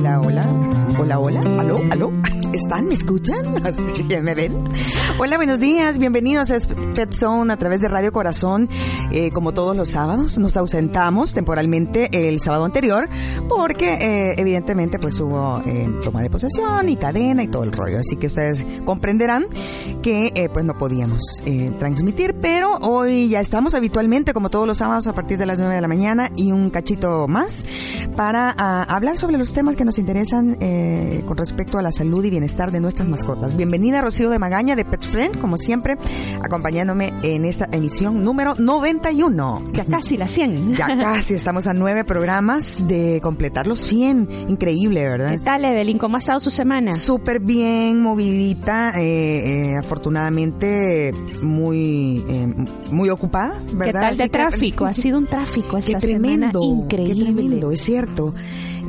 Hola, hola. Hola, hola. ¿Aló? ¿Aló? ¿Están? ¿Me escuchan? ¿Así me ven? Hola, buenos días. Bienvenidos a Pet Zone a través de Radio Corazón. Eh, como todos los sábados, nos ausentamos temporalmente el sábado anterior porque eh, evidentemente pues hubo eh, toma de posesión y cadena y todo el rollo. Así que ustedes comprenderán que pues no podíamos transmitir, pero hoy ya estamos habitualmente como todos los sábados a partir de las 9 de la mañana y un cachito más para ah, hablar sobre los temas que nos interesan con respecto a la salud y bienestar de nuestras mascotas. Bienvenida Rocío de Magaña de Pet Friend, como siempre, acompañándome en esta emisión número 91. Ya casi la 100. Ya casi, estamos a nueve programas de completar los 100. Increíble, ¿verdad? ¿Qué tal, Evelyn? ¿Cómo ha estado su semana? Súper bien, movidita, eh, eh, afortunadamente muy eh, muy ocupada, ¿verdad? ¿Qué tal Así de que- tráfico? Ha sido un tráfico Qué esta tremendo, semana increíble. qué tremendo, es cierto.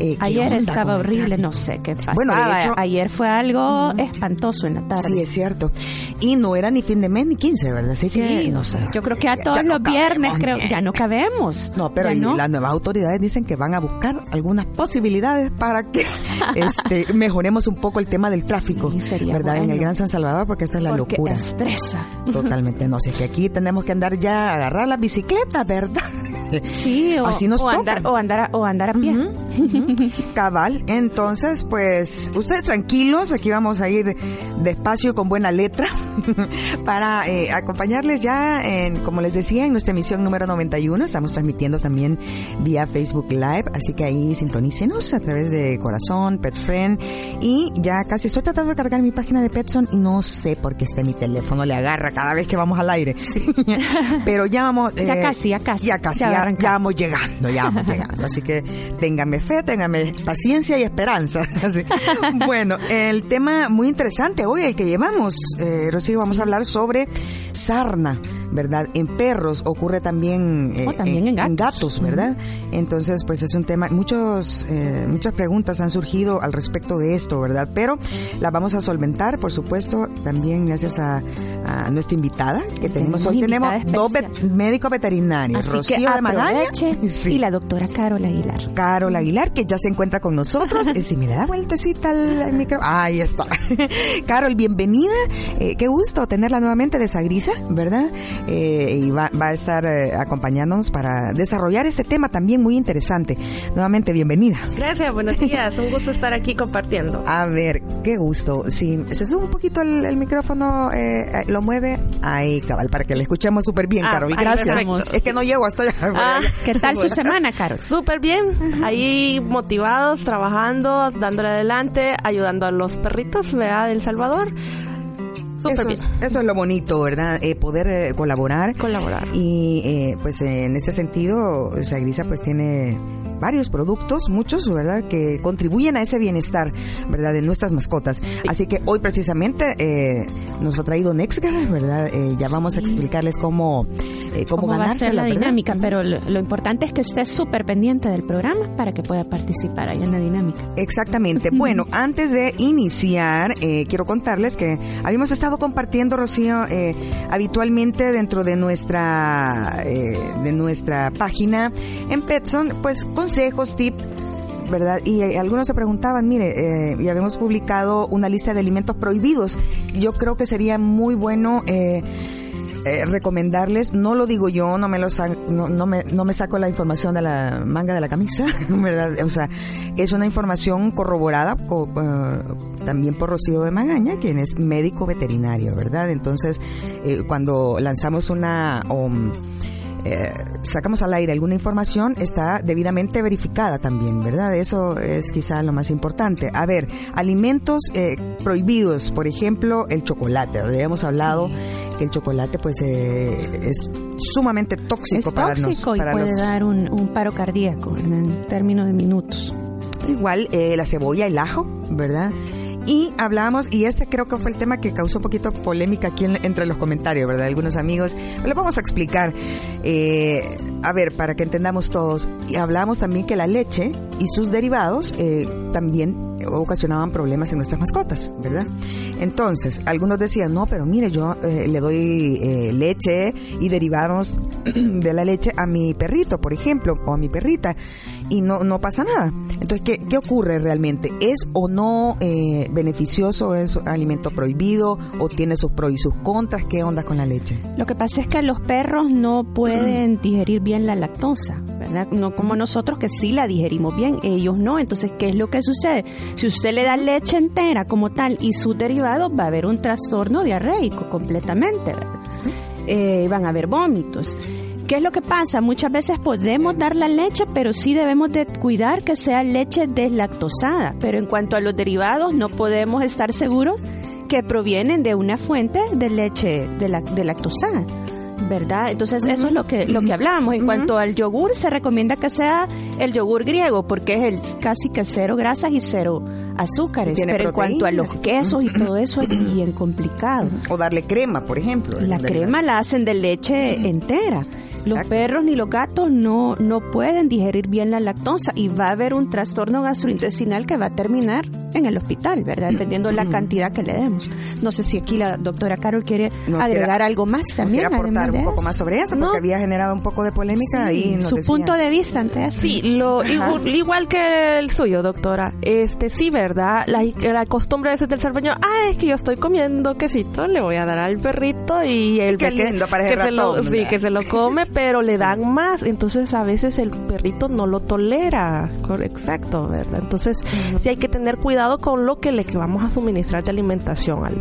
Eh, ¿qué Ayer estaba horrible, no sé qué pasaba. Bueno, de hecho- Ayer fue algo espantoso en la tarde. Sí, es cierto. Y no era ni fin de mes ni 15, ¿verdad? Así que, Sí, no o sé. yo creo que a Ya todos no los viernes creo ya no cabemos. No, pero no. las nuevas autoridades dicen que van a buscar algunas posibilidades para que este, mejoremos un poco el tema del tráfico, Sí, sería ¿verdad? En el. Gran San Salvador, porque esta es la Porque locura. estresa. Totalmente, no sé, que aquí tenemos que andar ya a agarrar la bicicleta, ¿verdad? Sí, o, Así nos o andar, o andar a, o andar a pie. Cabal, entonces, pues, ustedes tranquilos, aquí vamos a ir despacio con buena letra para eh, acompañarles ya, en, como les decía, en nuestra emisión número 91. Estamos transmitiendo también vía Facebook Live, así que ahí sintonícenos a través de Corazón, Pet Friend, y ya casi estoy tratando de cargar mi página de Petson y no sé por qué este mi teléfono le agarra cada vez que vamos al aire. Pero ya vamos. Ya eh, casi, ya casi. Ya casi, Ya ya, vamos llegando, ya vamos llegando. Así que ténganme fe, ténganme paciencia y esperanza. Así. Bueno, el tema muy interesante hoy, el que llevamos, eh, Rocío, vamos a hablar sobre sarna, ¿verdad? En perros ocurre también, eh, Oh, también en gatos. ¿verdad? Entonces, pues es un tema, muchos, eh, muchas preguntas han surgido al respecto de esto, ¿verdad? Pero las vamos a solventar, por supuesto, también gracias a, a nuestra invitada que tenemos Tenemos hoy. Tenemos dos médicos veterinarios, Así Rocío que de Magaña sí, Y la doctora Carol Aguilar. Carol Aguilar, que ya se encuentra con nosotros. Y si me da vueltecita al, micro. Ahí está. Carol, bienvenida. Eh, qué gusto tenerla nuevamente de Sagrisa, ¿verdad? Eh, y va, va a estar eh, acompañándonos para desarrollar este tema también muy interesante. Nuevamente, bienvenida. Gracias, buenos días. Un gusto estar aquí compartiendo. A ver, qué gusto. Si se sube un poquito el, el micrófono, eh, eh, lo mueve. Ahí, cabal, para que le escuchemos súper bien, Ah, Carol. Gracias. perfecto. Es que no llego hasta allá. Ah, ¿Qué tal su semana, Carol? Súper bien. Ahí motivados, trabajando, dándole adelante, ayudando a los perritos, ¿verdad? De El Salvador. Súper Eso bien. es, eso es lo bonito, ¿verdad? Eh, poder eh, colaborar. Colaborar. Y eh, pues en este sentido, Sagrisa pues tiene varios productos, muchos, ¿verdad? Que contribuyen a ese bienestar, ¿verdad? De nuestras mascotas. Así que hoy precisamente eh, nos ha traído Nexgar, ¿verdad? Eh, ya vamos a explicarles cómo, eh, cómo, cómo va a ser la ¿verdad? dinámica, pero lo, lo importante es que esté súper pendiente del programa para que pueda participar ahí en la dinámica. Exactamente. Bueno, antes de iniciar, eh, quiero contarles que habíamos estado compartiendo, Rocío, eh, habitualmente dentro de nuestra, eh, de nuestra página en Petson, pues consejos, tips, ¿verdad? Y eh, algunos se preguntaban, mire, eh, ya habíamos publicado una lista de alimentos prohibidos. Yo creo que sería muy bueno... Eh, eh, recomendarles, no lo digo yo, no me lo no, no me, no me saco la información de la manga de la camisa, ¿verdad? O sea, es una información corroborada co- eh, también por Rocío de Magaña, quien es médico veterinario, ¿verdad? Entonces, eh, cuando lanzamos una um, eh, sacamos al aire alguna información, está debidamente verificada también, ¿verdad? Eso es quizá lo más importante. A ver, alimentos eh, prohibidos, por ejemplo, el chocolate. Ya hemos hablado que el chocolate pues eh, es sumamente tóxico es para tóxico nos, para y puede los- dar un, un paro cardíaco en términos de minutos. Igual eh, la cebolla, el ajo, ¿verdad? Y hablamos, y este creo que fue el tema que causó un poquito polémica aquí en- entre los comentarios, ¿verdad? Algunos amigos. Lo vamos a explicar. eh, a ver, para que entendamos todos. Y hablamos también que la leche y sus derivados eh, también ocasionaban problemas en nuestras mascotas, ¿verdad? Entonces, algunos decían, no, pero mire, yo eh, le doy eh, leche y derivados de la leche a mi perrito, por ejemplo, o a mi perrita, y no, no pasa nada. Entonces, ¿qué, qué ocurre realmente? ¿Es o no eh, beneficioso? ¿Es alimento prohibido? ¿O tiene sus pros y sus contras? ¿Qué onda con la leche? Lo que pasa es que los perros no pueden digerir bien la lactosa, ¿verdad? No como nosotros que sí la digerimos bien, ellos no. Entonces, ¿qué es lo que sucede? Si usted le da leche entera como tal y sus derivados, va a haber un trastorno diarreico completamente, ¿verdad? Eh, van a haber vómitos. ¿Qué es lo que pasa? Muchas veces podemos dar la leche, pero sí debemos de cuidar que sea leche deslactosada. Pero en cuanto a los derivados, no podemos estar seguros que provienen de una fuente de leche de, la, de lactosada. ¿Verdad? Entonces eso es lo que lo que hablábamos. En cuanto al yogur, se recomienda que sea el yogur griego porque es el casi que cero grasas y cero azúcares. Pero en cuanto a los quesos y todo eso es bien complicado. O darle crema, por ejemplo. La crema la hacen de leche entera. Los Exacto. perros ni los gatos no, no pueden digerir bien la lactosa y va a haber un trastorno gastrointestinal que va a terminar en el hospital, ¿verdad? Dependiendo de la cantidad que le demos. No sé si aquí la doctora Carol quiere Nos agregar quiera- algo más ¿Nos también. quiere aportar de un poco más sobre eso? Porque No. había generado un poco de polémica ahí. nos Su decía. punto de vista ante eso. Sí, lo, igual, igual que el suyo, doctora. Este, sí, ¿verdad? La, la costumbre a veces del salvaño, ah, es que yo estoy comiendo quesito, le voy a dar al perrito y el Qué que- lindo, que se lo, ratón, sí, que se lo come, pero le dan más. Entonces a veces el perrito no lo tolera. Cor- Exacto, ¿verdad? Entonces sí hay que tener cuidado con lo que le que vamos a suministrar de alimentación al,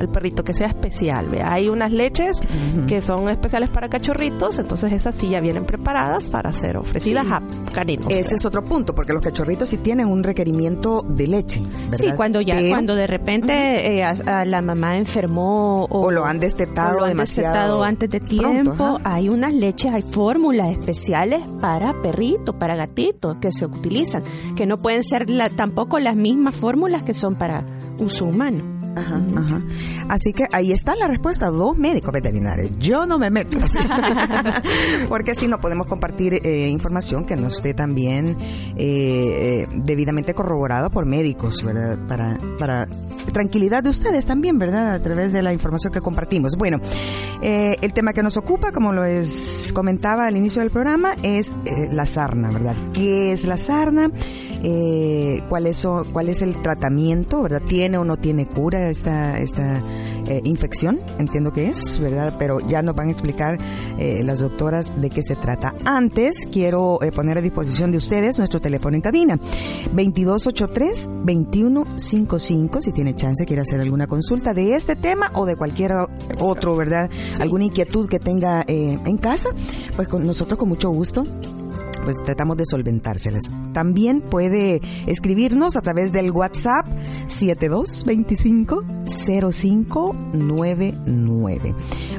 al perrito, que sea especial. ¿ve? Hay unas leches que son especiales para cachorritos, entonces esas sí ya vienen preparadas para ser ofrecidas Sí. a caninos. Ese es otro punto, porque los cachorritos sí tienen un requerimiento de leche, ¿verdad? Sí, cuando ya, Pero- cuando de repente eh, a, a la mamá enfermó o, O lo han destetado o lo han demasiado destetado antes de tiempo, hay unas leches, hay fórmulas especiales para perritos, para gatitos que se utilizan, que no pueden ser la- tampoco las mismas fórmulas que son para uso humano. Ajá, ajá. Así que ahí está la respuesta, dos médicos veterinarios. Yo no me meto. Porque si no podemos compartir eh, información que no esté también eh, eh, debidamente corroborada por médicos, ¿verdad? Para, para tranquilidad de ustedes también, ¿verdad? A través de la información que compartimos. Bueno, eh, el tema que nos ocupa, como lo es, comentaba al inicio del programa, es eh, la sarna, ¿verdad? ¿Qué es la sarna? Eh, ¿cuál, es, ¿Cuál es el tratamiento, verdad? ¿Tiene o no tiene cura esta, esta eh, infección? Entiendo que es, ¿verdad? Pero ya nos van a explicar eh, las doctoras de qué se trata. Antes, quiero eh, poner a disposición de ustedes nuestro teléfono en cabina. 2283-2155, si tiene chance, quiere hacer alguna consulta de este tema o de cualquier otro, ¿verdad? Alguna inquietud que tenga en casa, pues con nosotros con mucho gusto pues tratamos de solventárselas. También puede escribirnos a través del WhatsApp 7225-0599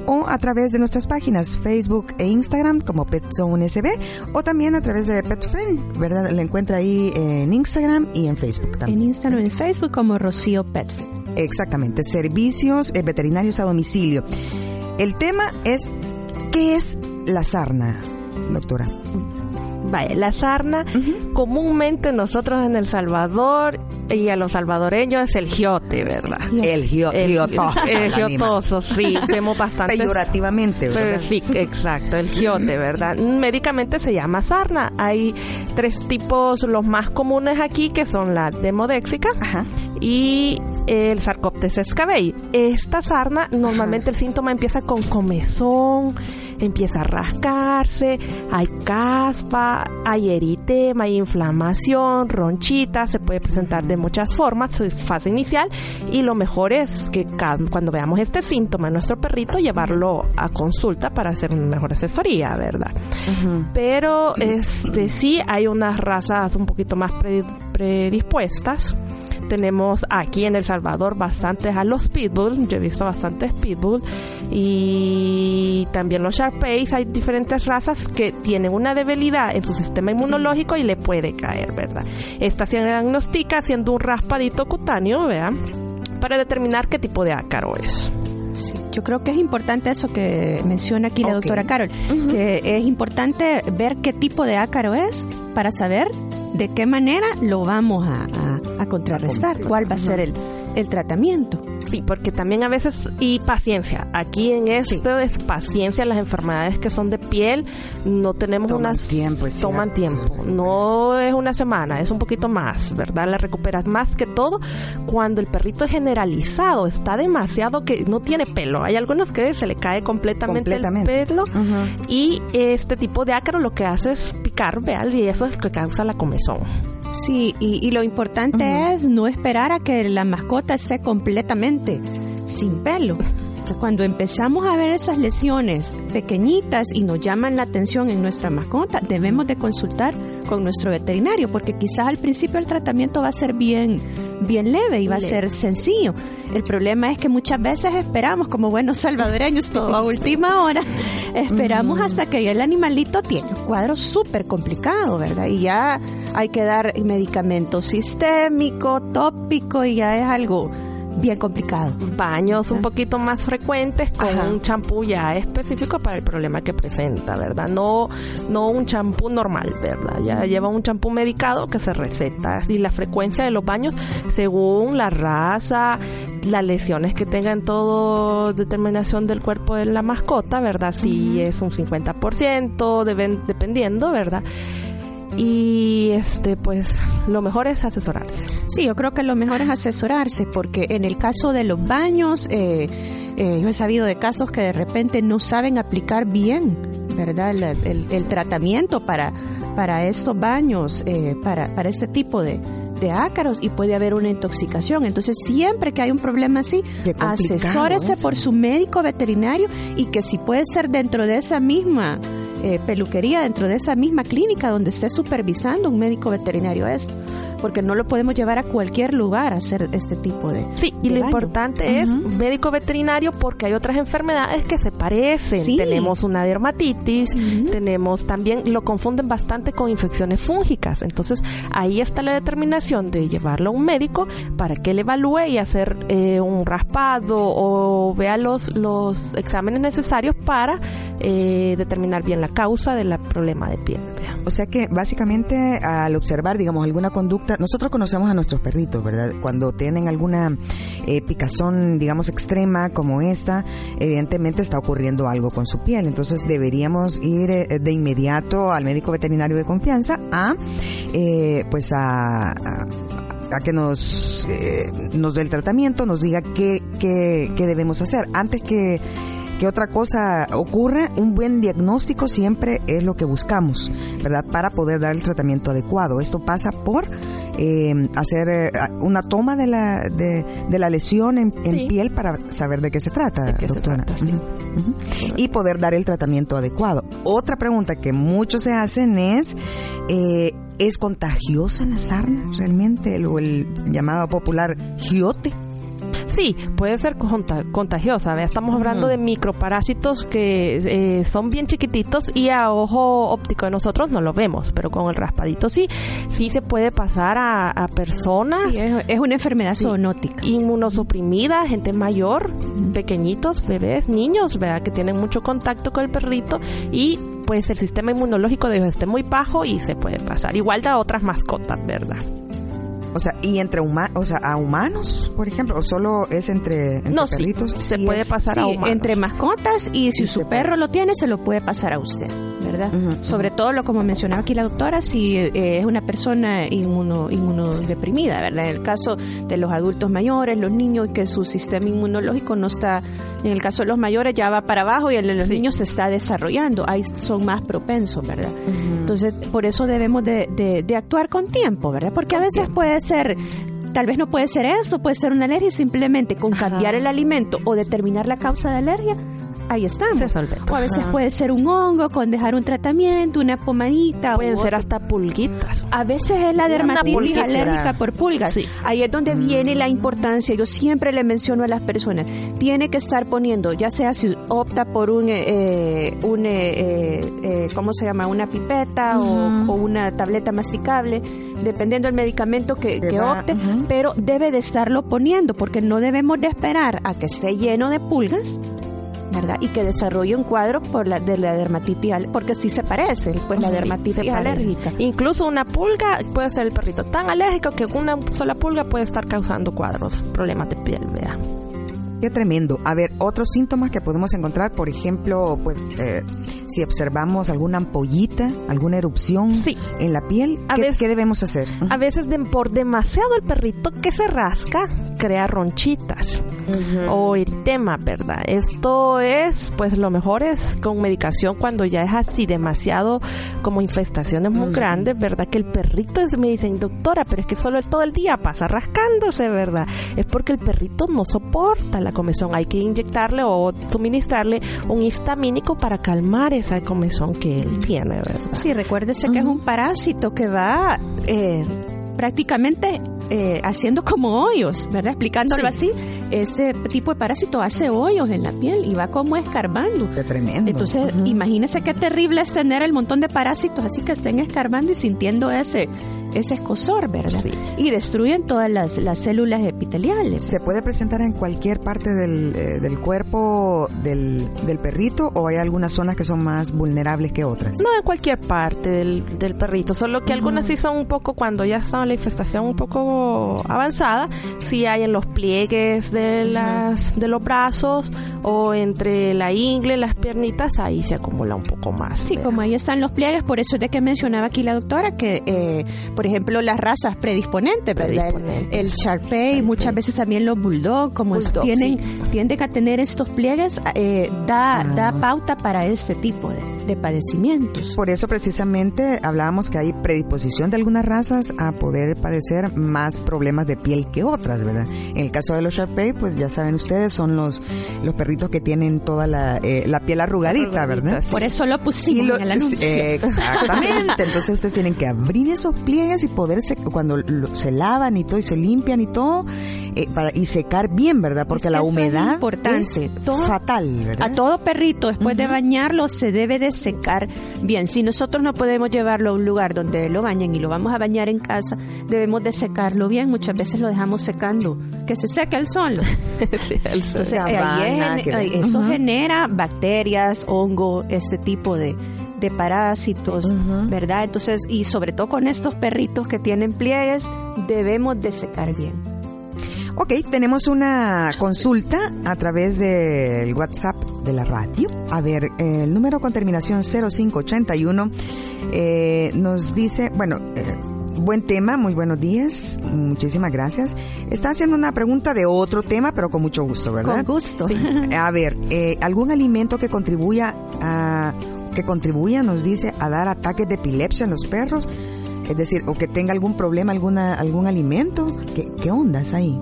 o a través de nuestras páginas Facebook e Instagram como PetZone SB o también a través de PetFriend, ¿verdad? La encuentra ahí en Instagram y en Facebook En también. Instagram y en Facebook como Rocío Petfred. Exactamente, servicios eh, veterinarios a domicilio. El tema es, ¿qué es la sarna, doctora? Vaya, la sarna, comúnmente nosotros en El Salvador y a los salvadoreños es el giote, ¿verdad? El gio- El, giotoso. el giotoso, sí, vemos bastante. Peyorativamente, ¿verdad? Sí, exacto, el giote, ¿verdad? Médicamente se llama sarna. Hay tres tipos, los más comunes aquí, que son la demodéxica Ajá. y el Sarcoptes escabei. Esta sarna, normalmente el síntoma empieza con comezón, empieza a rascarse, hay caspa, hay eritema, hay inflamación, ronchita, se puede presentar de muchas formas, fase inicial y lo mejor es que cuando veamos este síntoma en nuestro perrito llevarlo a consulta para hacer una mejor asesoría, ¿verdad? Pero este sí hay unas razas un poquito más predispuestas tenemos aquí en El Salvador bastantes a los pitbull, yo he visto bastantes pitbull. Y también los sharpeis, hay diferentes razas que tienen una debilidad en su sistema inmunológico y le puede caer, ¿verdad? Esta se diagnostica haciendo un raspadito cutáneo, vean, para determinar qué tipo de ácaro es. Yo creo que es importante eso que menciona aquí la doctora Carol, que es importante ver qué tipo de ácaro es para saber de qué manera lo vamos a, a, contrarrestar, cuál va a ser el, el tratamiento. Sí, porque también a veces, y paciencia, aquí en esto es paciencia, las enfermedades que son de piel, no tenemos toman unas... Tiempo, toman tiempo, no es una semana, es un poquito más, ¿verdad? La recuperas más que todo cuando el perrito es generalizado, está demasiado que no tiene pelo. Hay algunos que se le cae completamente, el pelo y este tipo de ácaro lo que hace es picar, vean, y eso es lo que causa la comezón. Sí, y, lo importante es no esperar a que la mascota esté completamente sin pelo. Cuando empezamos a ver esas lesiones pequeñitas y nos llaman la atención en nuestra mascota, debemos de consultar con nuestro veterinario, porque quizás al principio el tratamiento va a ser bien, bien leve y va a ser sencillo. El problema es que muchas veces esperamos, como buenos salvadoreños, todo a última hora, esperamos hasta que ya el animalito tiene un cuadro súper complicado, ¿verdad? Y ya hay que dar medicamento sistémico, tópico, y ya es algo bien complicado. Baños un poquito más frecuentes con un champú ya específico para el problema que presenta, ¿verdad? No, no un champú normal, ¿verdad? Ya lleva un champú medicado que se receta y la frecuencia de los baños según la raza, las lesiones que tenga en todo determinación del cuerpo de la mascota, ¿verdad? Si es un 50%, deben, dependiendo, ¿verdad? Y este pues lo mejor es asesorarse. Sí, yo creo que lo mejor es asesorarse porque en el caso de los baños eh, eh, yo he sabido de casos que de repente no saben aplicar bien, ¿verdad? El, tratamiento para para estos baños, eh, para para este tipo de de ácaros y puede haber una intoxicación. Entonces, siempre que hay un problema así, asesórese por su médico veterinario y que si puede ser dentro de esa misma eh, peluquería dentro de esa misma clínica donde esté supervisando un médico veterinario esto porque no lo podemos llevar a cualquier lugar a hacer este tipo de. Sí, y lo importante es médico veterinario porque hay otras enfermedades que se parecen. Tenemos una dermatitis, tenemos también, lo confunden bastante con infecciones fúngicas. Entonces ahí está la determinación de llevarlo a un médico para que le evalúe y hacer eh, un raspado o vea los, los exámenes necesarios para eh, determinar bien la causa del problema de piel. O sea que básicamente al observar, digamos, alguna conducta nosotros conocemos a nuestros perritos, ¿verdad? Cuando tienen alguna eh, picazón, digamos, extrema como esta, evidentemente está ocurriendo algo con su piel. Entonces deberíamos ir eh, de inmediato al médico veterinario de confianza a, eh, pues a, a que nos, nos dé el tratamiento, nos diga qué, qué, qué debemos hacer. Antes que que otra cosa ocurre, un buen diagnóstico siempre es lo que buscamos, ¿verdad? Para poder dar el tratamiento adecuado. Esto pasa por eh, hacer eh, una toma de la, de, la lesión en, piel para saber de qué se trata, doctora. Y poder dar el tratamiento adecuado. Otra pregunta que muchos se hacen es... Eh, ¿Es contagiosa la sarna realmente? El, el llamado popular giote sí, puede ser contagiosa. Estamos hablando de microparásitos que eh, son bien chiquititos y a ojo óptico de nosotros no lo vemos, pero con el raspadito sí, sí se puede pasar a, personas. es, una enfermedad zoonótica. Inmunosuprimida, gente mayor, pequeñitos, bebés, niños, vea que tienen mucho contacto con el perrito y pues el sistema inmunológico de ellos esté muy bajo y se puede pasar. Igual a otras mascotas, ¿verdad? O sea, ¿y entre humanos, o sea, a humanos, por ejemplo? ¿O solo es entre, entre no, perritos? se puede pasar a humanos. entre mascotas y si su perro lo tiene, se lo puede pasar a usted. ¿Verdad? Sobre todo, lo como mencionaba aquí la doctora, si eh, es una persona inmuno, inmunodeprimida, ¿verdad? En el caso de los adultos mayores, los niños, que su sistema inmunológico no está, en el caso de los mayores ya va para abajo y el de los niños se está desarrollando, ahí son más propensos, ¿verdad? Entonces, por eso debemos de, de, actuar con tiempo, ¿verdad? Porque a veces puede ser tal vez no puede ser eso, puede ser una alergia simplemente con cambiar el alimento o determinar la causa de alergia ahí estamos. O a veces puede ser un hongo con dejar un tratamiento, una pomadita. Pueden ser hasta pulguitas. A veces es la dermatitis alérgica por pulgas. Ahí es donde viene la importancia. Yo siempre le menciono a las personas, tiene que estar poniendo, ya sea si opta por un, eh, un eh, eh, ¿cómo se llama? Una pipeta o, una tableta masticable, dependiendo del medicamento que, opte, pero debe de estarlo poniendo porque no debemos de esperar a que esté lleno de pulgas ¿verdad? Y que desarrolle un cuadro por la, de la dermatitis, porque sí se parece, pues la dermatitis alérgica. Incluso una pulga puede ser el perrito tan alérgico que una sola pulga puede estar causando cuadros, problemas de piel, vea. Qué tremendo. A ver, otros síntomas que podemos encontrar, por ejemplo, pues, eh, si observamos alguna ampollita, alguna erupción en la piel, ¿qué, debemos hacer? A veces por demasiado el perrito que se rasca, crea ronchitas o eritema, ¿verdad? Esto es, pues lo mejor es con medicación cuando ya es así demasiado como infestaciones muy grandes, ¿verdad? Que el perrito es, me dicen, doctora, pero es que solo todo el día pasa rascándose, ¿verdad? Es porque el perrito no soporta la comezón. Hay que inyectarle o suministrarle un histamínico para calmar esa comezón que él tiene, ¿verdad? Sí, recuérdese que es un parásito que va eh, prácticamente eh, haciendo como hoyos, ¿verdad? Explicándolo así, este tipo de parásito hace hoyos en la piel y va como escarbando. Qué tremendo. Entonces, imagínese qué terrible es tener el montón de parásitos así que estén escarbando y sintiendo ese ese escosor, ¿verdad? Y destruyen todas las, células epiteliales. ¿Se puede presentar en cualquier parte del, eh, cuerpo del, perrito o hay algunas zonas que son más vulnerables que otras? No, en cualquier parte del, perrito, solo que algunas sí son un poco, cuando ya está la infestación un poco avanzada, sí hay en los pliegues de, las, de los brazos o entre la ingle, las piernitas, ahí se acumula un poco más. Sí, como ahí están los pliegues, por eso es de que mencionaba aquí la doctora que, eh, por ejemplo, las razas predisponentes, ¿verdad? El, Sharpei, muchas veces también los Bulldog, como tienen, tienden a tener estos pliegues, eh, da, da ah. pauta para este tipo de, padecimientos. Por eso precisamente hablábamos que hay predisposición de algunas razas a poder padecer más problemas de piel que otras, ¿verdad? En el caso de los Sharpei, pues ya saben ustedes, son los, los perritos que tienen toda la, eh, la piel arrugadita, ¿verdad? Por eso lo pusimos en el anuncio. exactamente. Entonces ustedes tienen que abrir esos pliegues y poderse, cuando se lavan y todo y se limpian y todo, eh, para, y secar bien, ¿verdad? Porque la humedad es, importante. fatal, ¿verdad? A todo perrito, después de bañarlo, se debe de secar bien. Si nosotros no podemos llevarlo a un lugar donde lo bañen y lo vamos a bañar en casa, debemos de secarlo bien. Muchas veces lo dejamos secando, que se seque el sol. Entonces, eso genera bacterias, hongo, este tipo de de parásitos, ¿verdad? Entonces, y sobre todo con estos perritos que tienen pliegues, debemos de secar bien. Ok, tenemos una consulta a través del WhatsApp de la radio. A ver, el número con terminación 0581 eh, nos dice, bueno, eh, buen tema, muy buenos días, muchísimas gracias. Está haciendo una pregunta de otro tema, pero con mucho gusto, ¿verdad? Con gusto. A ver, eh, ¿algún alimento que contribuya a que contribuya, nos dice, a dar ataques de epilepsia en los perros, es decir, o que tenga algún problema, alguna, algún alimento. ¿Qué, qué ondas ahí?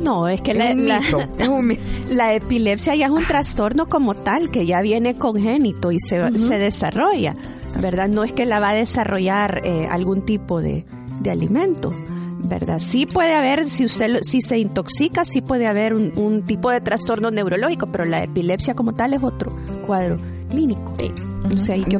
No, es que la, la, epilepsia ya es un trastorno como tal, que ya viene congénito y se, se desarrolla, ¿verdad? No es que la va a desarrollar eh, algún tipo de, de alimento. ¿verdad? Sí puede haber, si usted si se intoxica, sí puede haber un, un, tipo de trastorno neurológico, pero la epilepsia como tal es otro cuadro clínico.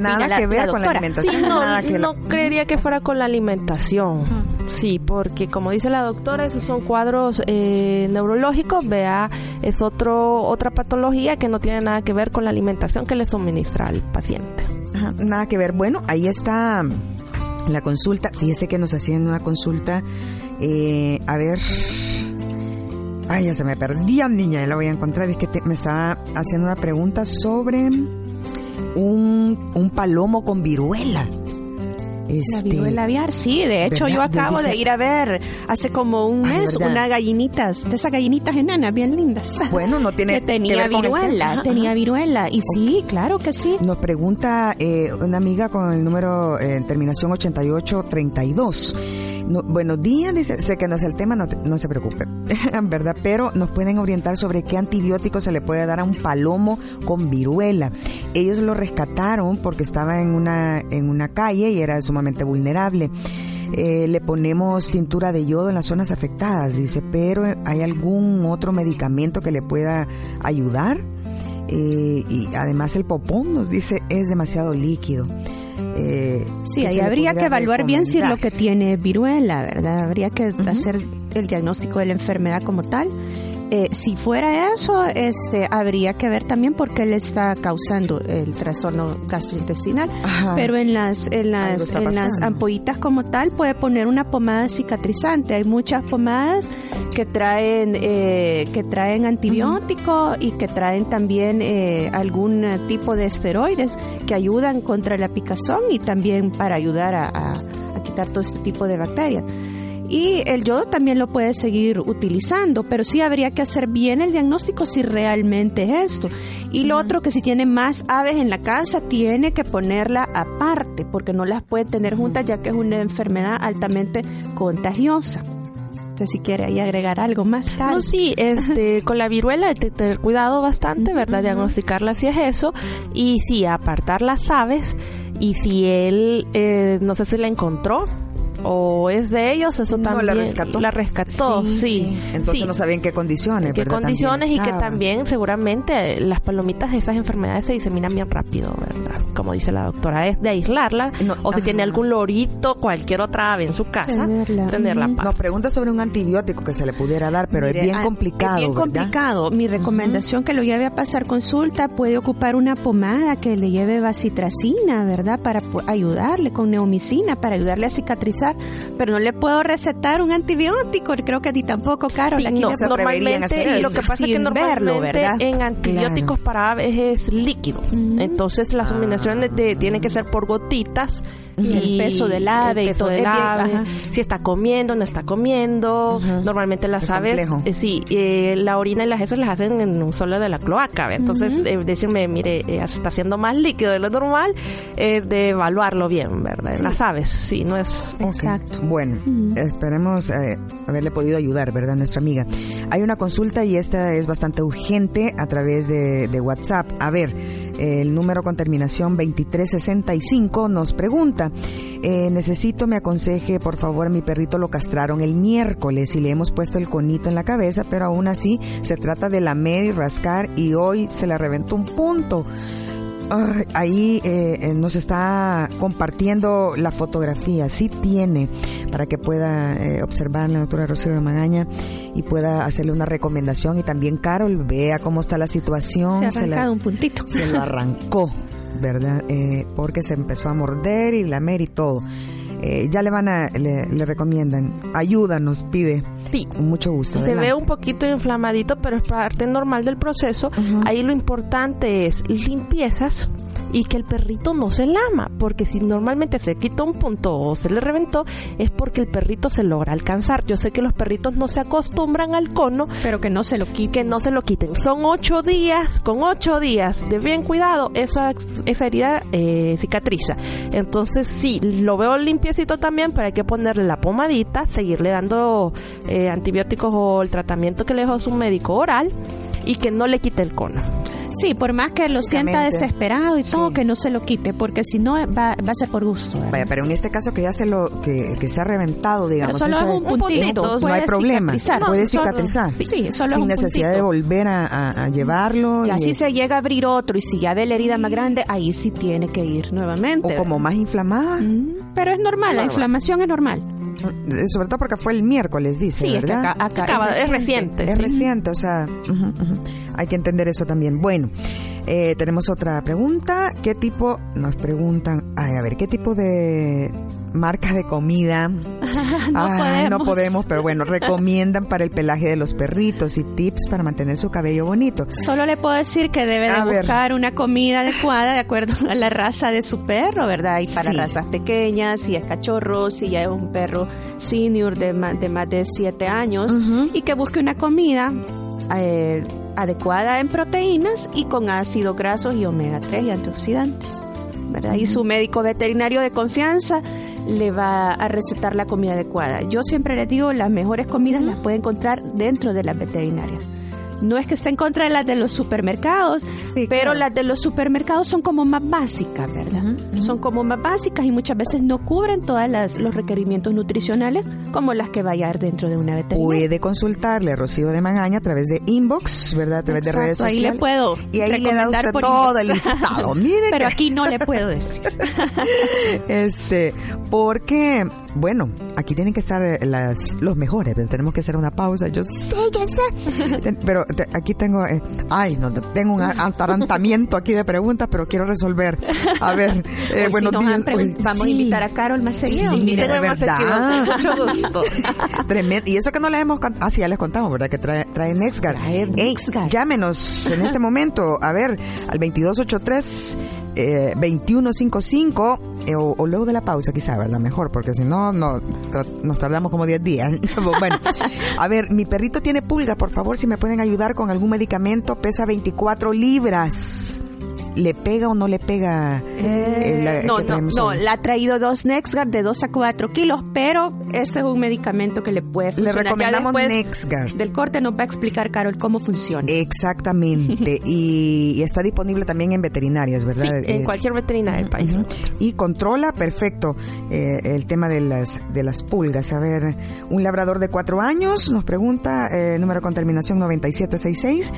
nada que ver con la alimentación. no, no creería que fuera con la alimentación. Sí, porque como dice la doctora, esos son cuadros eh, neurológicos, vea, es otro otra patología que no tiene nada que ver con la alimentación que le suministra al paciente. nada que ver. Bueno, ahí está la consulta. Fíjese que nos hacían una consulta. Eh, a ver. Ay, ya se me perdía, niña, ya la voy a encontrar. Es que me estaba haciendo una pregunta sobre un, un palomo con viruela. La Este, viruela aviar, sí, de hecho ¿verdad? yo acabo Dice- de ir a ver hace como un mes unas gallinitas, de esas gallinitas enanas bien lindas. Bueno, no tiene que tenía viruela, tenía viruela y sí, claro que sí. Nos pregunta eh, una amiga con el número eh, en terminación 8832. No, buenos días, dice, sé que no es el tema, no, no se preocupe, ¿verdad? Pero nos pueden orientar sobre qué antibiótico se le puede dar a un palomo con viruela. Ellos lo rescataron porque estaba en una, en una calle y era sumamente vulnerable. Eh, le ponemos tintura de yodo en las zonas afectadas, dice, pero ¿hay algún otro medicamento que le pueda ayudar? Eh, y además el popón nos dice es demasiado líquido. Eh, Sí, ¿qué ahí habría que evaluar bien si es lo que tiene viruela, ¿verdad? Habría que hacer el diagnóstico de la enfermedad como tal. Eh, si fuera eso, este, habría que ver también por qué le está causando el trastorno gastrointestinal. Ajá. Pero en las, en las, en las ampollitas como tal puede poner una pomada cicatrizante. Hay muchas pomadas que traen, eh, que traen antibiótico y que traen también eh, algún tipo de esteroides que ayudan contra la picazón y también para ayudar a, a- a quitar todo este tipo de bacterias. Y el yodo también lo puede seguir utilizando, pero sí habría que hacer bien el diagnóstico si realmente es esto. Y lo otro que si tiene más aves en la casa, tiene que ponerla aparte, porque no las puede tener juntas ya que es una enfermedad altamente contagiosa. Entonces, si quiere ahí agregar algo más tarde. No, sí, este, con la viruela hay que tener cuidado bastante, ¿verdad? Diagnosticarla si es eso. Y sí, apartar las aves. Y si él, eh, no sé si la encontró o es de ellos, eso No, también. la rescató. La rescató, sí. Entonces Sí. no sabía en qué condiciones. en qué ¿verdad? condiciones y que también seguramente las palomitas de esas enfermedades se diseminan bien rápido, ¿verdad? Como dice la doctora, es de aislarla No, o si ajá. tiene algún lorito, cualquier otra ave en su casa, Tenerla. tenerla. Nos pregunta sobre un antibiótico que se le pudiera dar, pero Mire, es bien ah, complicado. Es bien ¿verdad? complicado. Mi recomendación que lo lleve a pasar consulta puede ocupar una pomada que le lleve bacitracina, ¿verdad? Para pu- ayudarle con neomicina, para ayudarle a cicatrizar. Pero no le puedo recetar un antibiótico. Creo que a ti tampoco, Caro. Sí, no, se normalmente, hacer y lo que pasa es que normalmente verlo, ¿verdad? en antibióticos para aves es líquido. Entonces la suministración de, de- tiene que ser por gotitas. Y el peso del ave el y peso todo, del bien- ave, si está comiendo, no está comiendo. Normalmente las Es aves, eh, sí, eh, la orina y las heces las hacen en un solo de la cloaca. ¿ve? Entonces, eh, decirme, mire, eh, se está haciendo más líquido de lo normal, es de evaluarlo bien, ¿verdad? Las aves, sí, no es... Exacto. Bueno, esperemos eh, haberle podido ayudar, ¿verdad? Nuestra amiga. Hay una consulta y esta es bastante urgente a través de, de WhatsApp. A ver, el número con terminación 2365 nos pregunta, eh, necesito me aconseje, por favor, a mi perrito lo castraron el miércoles y le hemos puesto el conito en la cabeza, pero aún así se trata de lamer y rascar y hoy se le reventó un punto. Ay, ahí eh, eh, nos está compartiendo la fotografía, sí tiene, para que pueda eh, observar la doctora Rocío de Magaña y pueda hacerle una recomendación y también Carol vea cómo está la situación. Se ha se la- arrancado un puntito. se lo arrancó, ¿verdad? Eh, porque se empezó a morder y lamer y todo. Eh, ya le van a, le, le recomiendan, ayúdanos, pide. Sí. Con mucho gusto. Se adelante. ve un poquito inflamadito, pero es parte normal del proceso. Ahí lo importante es limpiezas y que el perrito no se lama, porque si normalmente se quita un punto o se le reventó, es porque el perrito se logra alcanzar. Yo sé que los perritos no se acostumbran al cono, Pero que no se lo quite. que no se lo quiten. Son ocho días, con ocho días de bien cuidado, esa, esa herida eh, cicatriza. Entonces sí, lo veo limpiecito también, pero hay que ponerle la pomadita, seguirle dando eh, antibióticos o el tratamiento que le dejó su médico oral y que no le quite el cono. Sí, por más que lo sienta desesperado y todo, sí. que no se lo quite, porque si no va, va a ser por gusto. ¿verdad? Vaya, pero en este caso que ya se lo, que, que se ha reventado, digamos. solo ese- es un puntito, no puede hay problema. cicatrizar. Puede No, solo- cicatrizar. sí, sí, solo es Sin un necesidad puntito. de volver a, a- a llevarlo. Y así se llega a abrir otro y si ya ve la herida más grande, ahí sí tiene que ir nuevamente. O como más inflamada. Mm, Pero es normal, la inflamación es normal. Eh, Sobre todo porque fue el miércoles, dice, Sí, es que ¿verdad? acá, acá Acaba- es reciente. Es sí. reciente, o sea. Hay que entender eso también. Bueno, eh, tenemos otra pregunta. ¿Qué tipo, nos preguntan, ay, a ver, qué tipo de marca de comida no, Ay, podemos. no podemos, pero bueno, recomiendan para el pelaje de los perritos y tips para mantener su cabello bonito. Solo le puedo decir que debe de A ver. buscar una comida adecuada de acuerdo a la raza de su perro, ¿verdad? Y para Sí. razas pequeñas, si es cachorro, si ya es un perro senior de más de, más de siete años, Ujú. y que busque una comida eh, adecuada en proteínas y con ácidos grasos y omega 3 y antioxidantes, ¿verdad? Y su médico veterinario de confianza le va a recetar la comida adecuada. Yo siempre les digo, las mejores comidas las puede encontrar dentro de las veterinarias. No es que esté en contra de las de los supermercados, Sí, pero claro. las de los supermercados son como más básicas, ¿verdad? Son como más básicas y muchas veces no cubren todos los requerimientos nutricionales como las que vaya a haber dentro de una veterinaria. Puede consultarle a Rocío de Magaña a través de inbox, ¿verdad? A través de redes ahí sociales. le puedo Y ahí le da usted todo el listado. Mire Pero que- aquí no le puedo decir. Este, porque, bueno, aquí tienen que estar eh, las, los mejores, pero tenemos que hacer una pausa. Yo sé, yo sé. Pero te- aquí tengo, eh, ay, no, tengo un atarantamiento aquí de preguntas, pero quiero resolver. A ver, eh, buenos días. Vamos a invitar a Carol más seguido. Sí, de verdad. mucho gusto. Tremendo. Y eso que no les hemos contado. Ah, sí, ya les contamos, ¿verdad? Que trae, trae Nexgar. Trae Ey, Nexgar. llámenos en este momento. A ver, al 2283 eh, 2155 eh, o, o luego de la pausa, quizá, ¿verdad? Mejor, porque si no, no nos tardamos como 10 días. bueno, a ver, mi perrito tiene pulga. Por favor, si me pueden ayudar con algún medicamento, pesa 24 libras. ¿Le pega o no le pega? eh, la- no, no, no, le ha traído dos Nexgard de 2 a 4 kilos, pero este es un medicamento que le puede Le funcionar. Ya recomendamos Nexgard. Del corte nos va a explicar, Carol, cómo funciona. Exactamente. y, y está disponible también en veterinarias, ¿verdad? Sí, en Eh, cualquier veterinaria del país. Y controla perfecto eh, el tema de las de las pulgas. A ver, un labrador de cuatro años nos pregunta, eh, número con terminación 9766.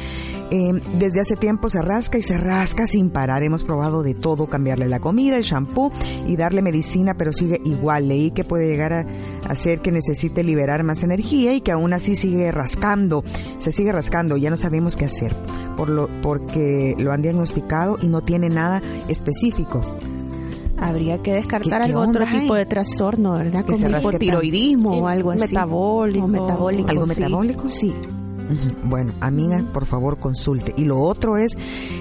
eh, desde hace tiempo se rasca y se rasca sin parar. Hemos probado de todo, cambiarle la comida, el shampoo y darle medicina, pero sigue igual. Leí que puede llegar a hacer que necesite liberar más energía y que aún así sigue rascando. Se sigue rascando, ya no sabemos qué hacer. Por lo, porque lo han diagnosticado y no tiene nada específico. Habría que descartar ¿Qué- qué algo otro hay? tipo de trastorno, ¿verdad? Que se Como hipotiroidismo o algo así. Metabólico. O metabólico. ¿Algo sí. metabólico? Sí. Bueno, amiga, por favor consulte. Y lo otro es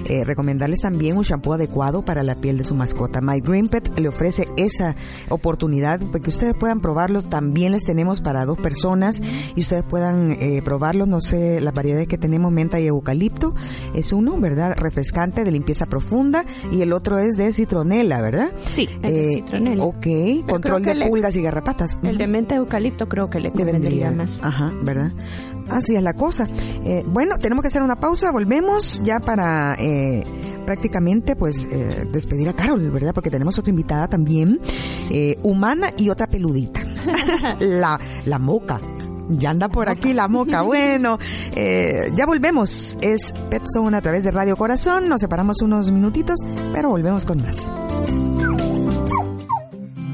eh, recomendarles también un shampoo adecuado para la piel de su mascota. My Green Pet le ofrece esa oportunidad para que ustedes puedan probarlos. También les tenemos para dos personas y ustedes puedan eh, probarlos. No sé, las variedades que tenemos, menta y eucalipto. Es uno, ¿verdad? Refrescante, de limpieza profunda. Y el otro es de citronela, ¿verdad? Sí, el de Eh, citronela. Ok, Pero control de le- pulgas y garrapatas. El de menta eucalipto creo que le convendría vendría más. Ajá, ¿verdad? Así es la cosa. Eh, bueno, tenemos que hacer una pausa, volvemos ya para eh, prácticamente pues eh, despedir a Carol, ¿verdad? Porque tenemos otra invitada también, eh, humana y otra peludita. la, la moca. Ya anda por aquí la moca. Bueno, eh, ya volvemos. Es Pet Zone a través de Radio Corazón. Nos separamos unos minutitos, pero volvemos con más.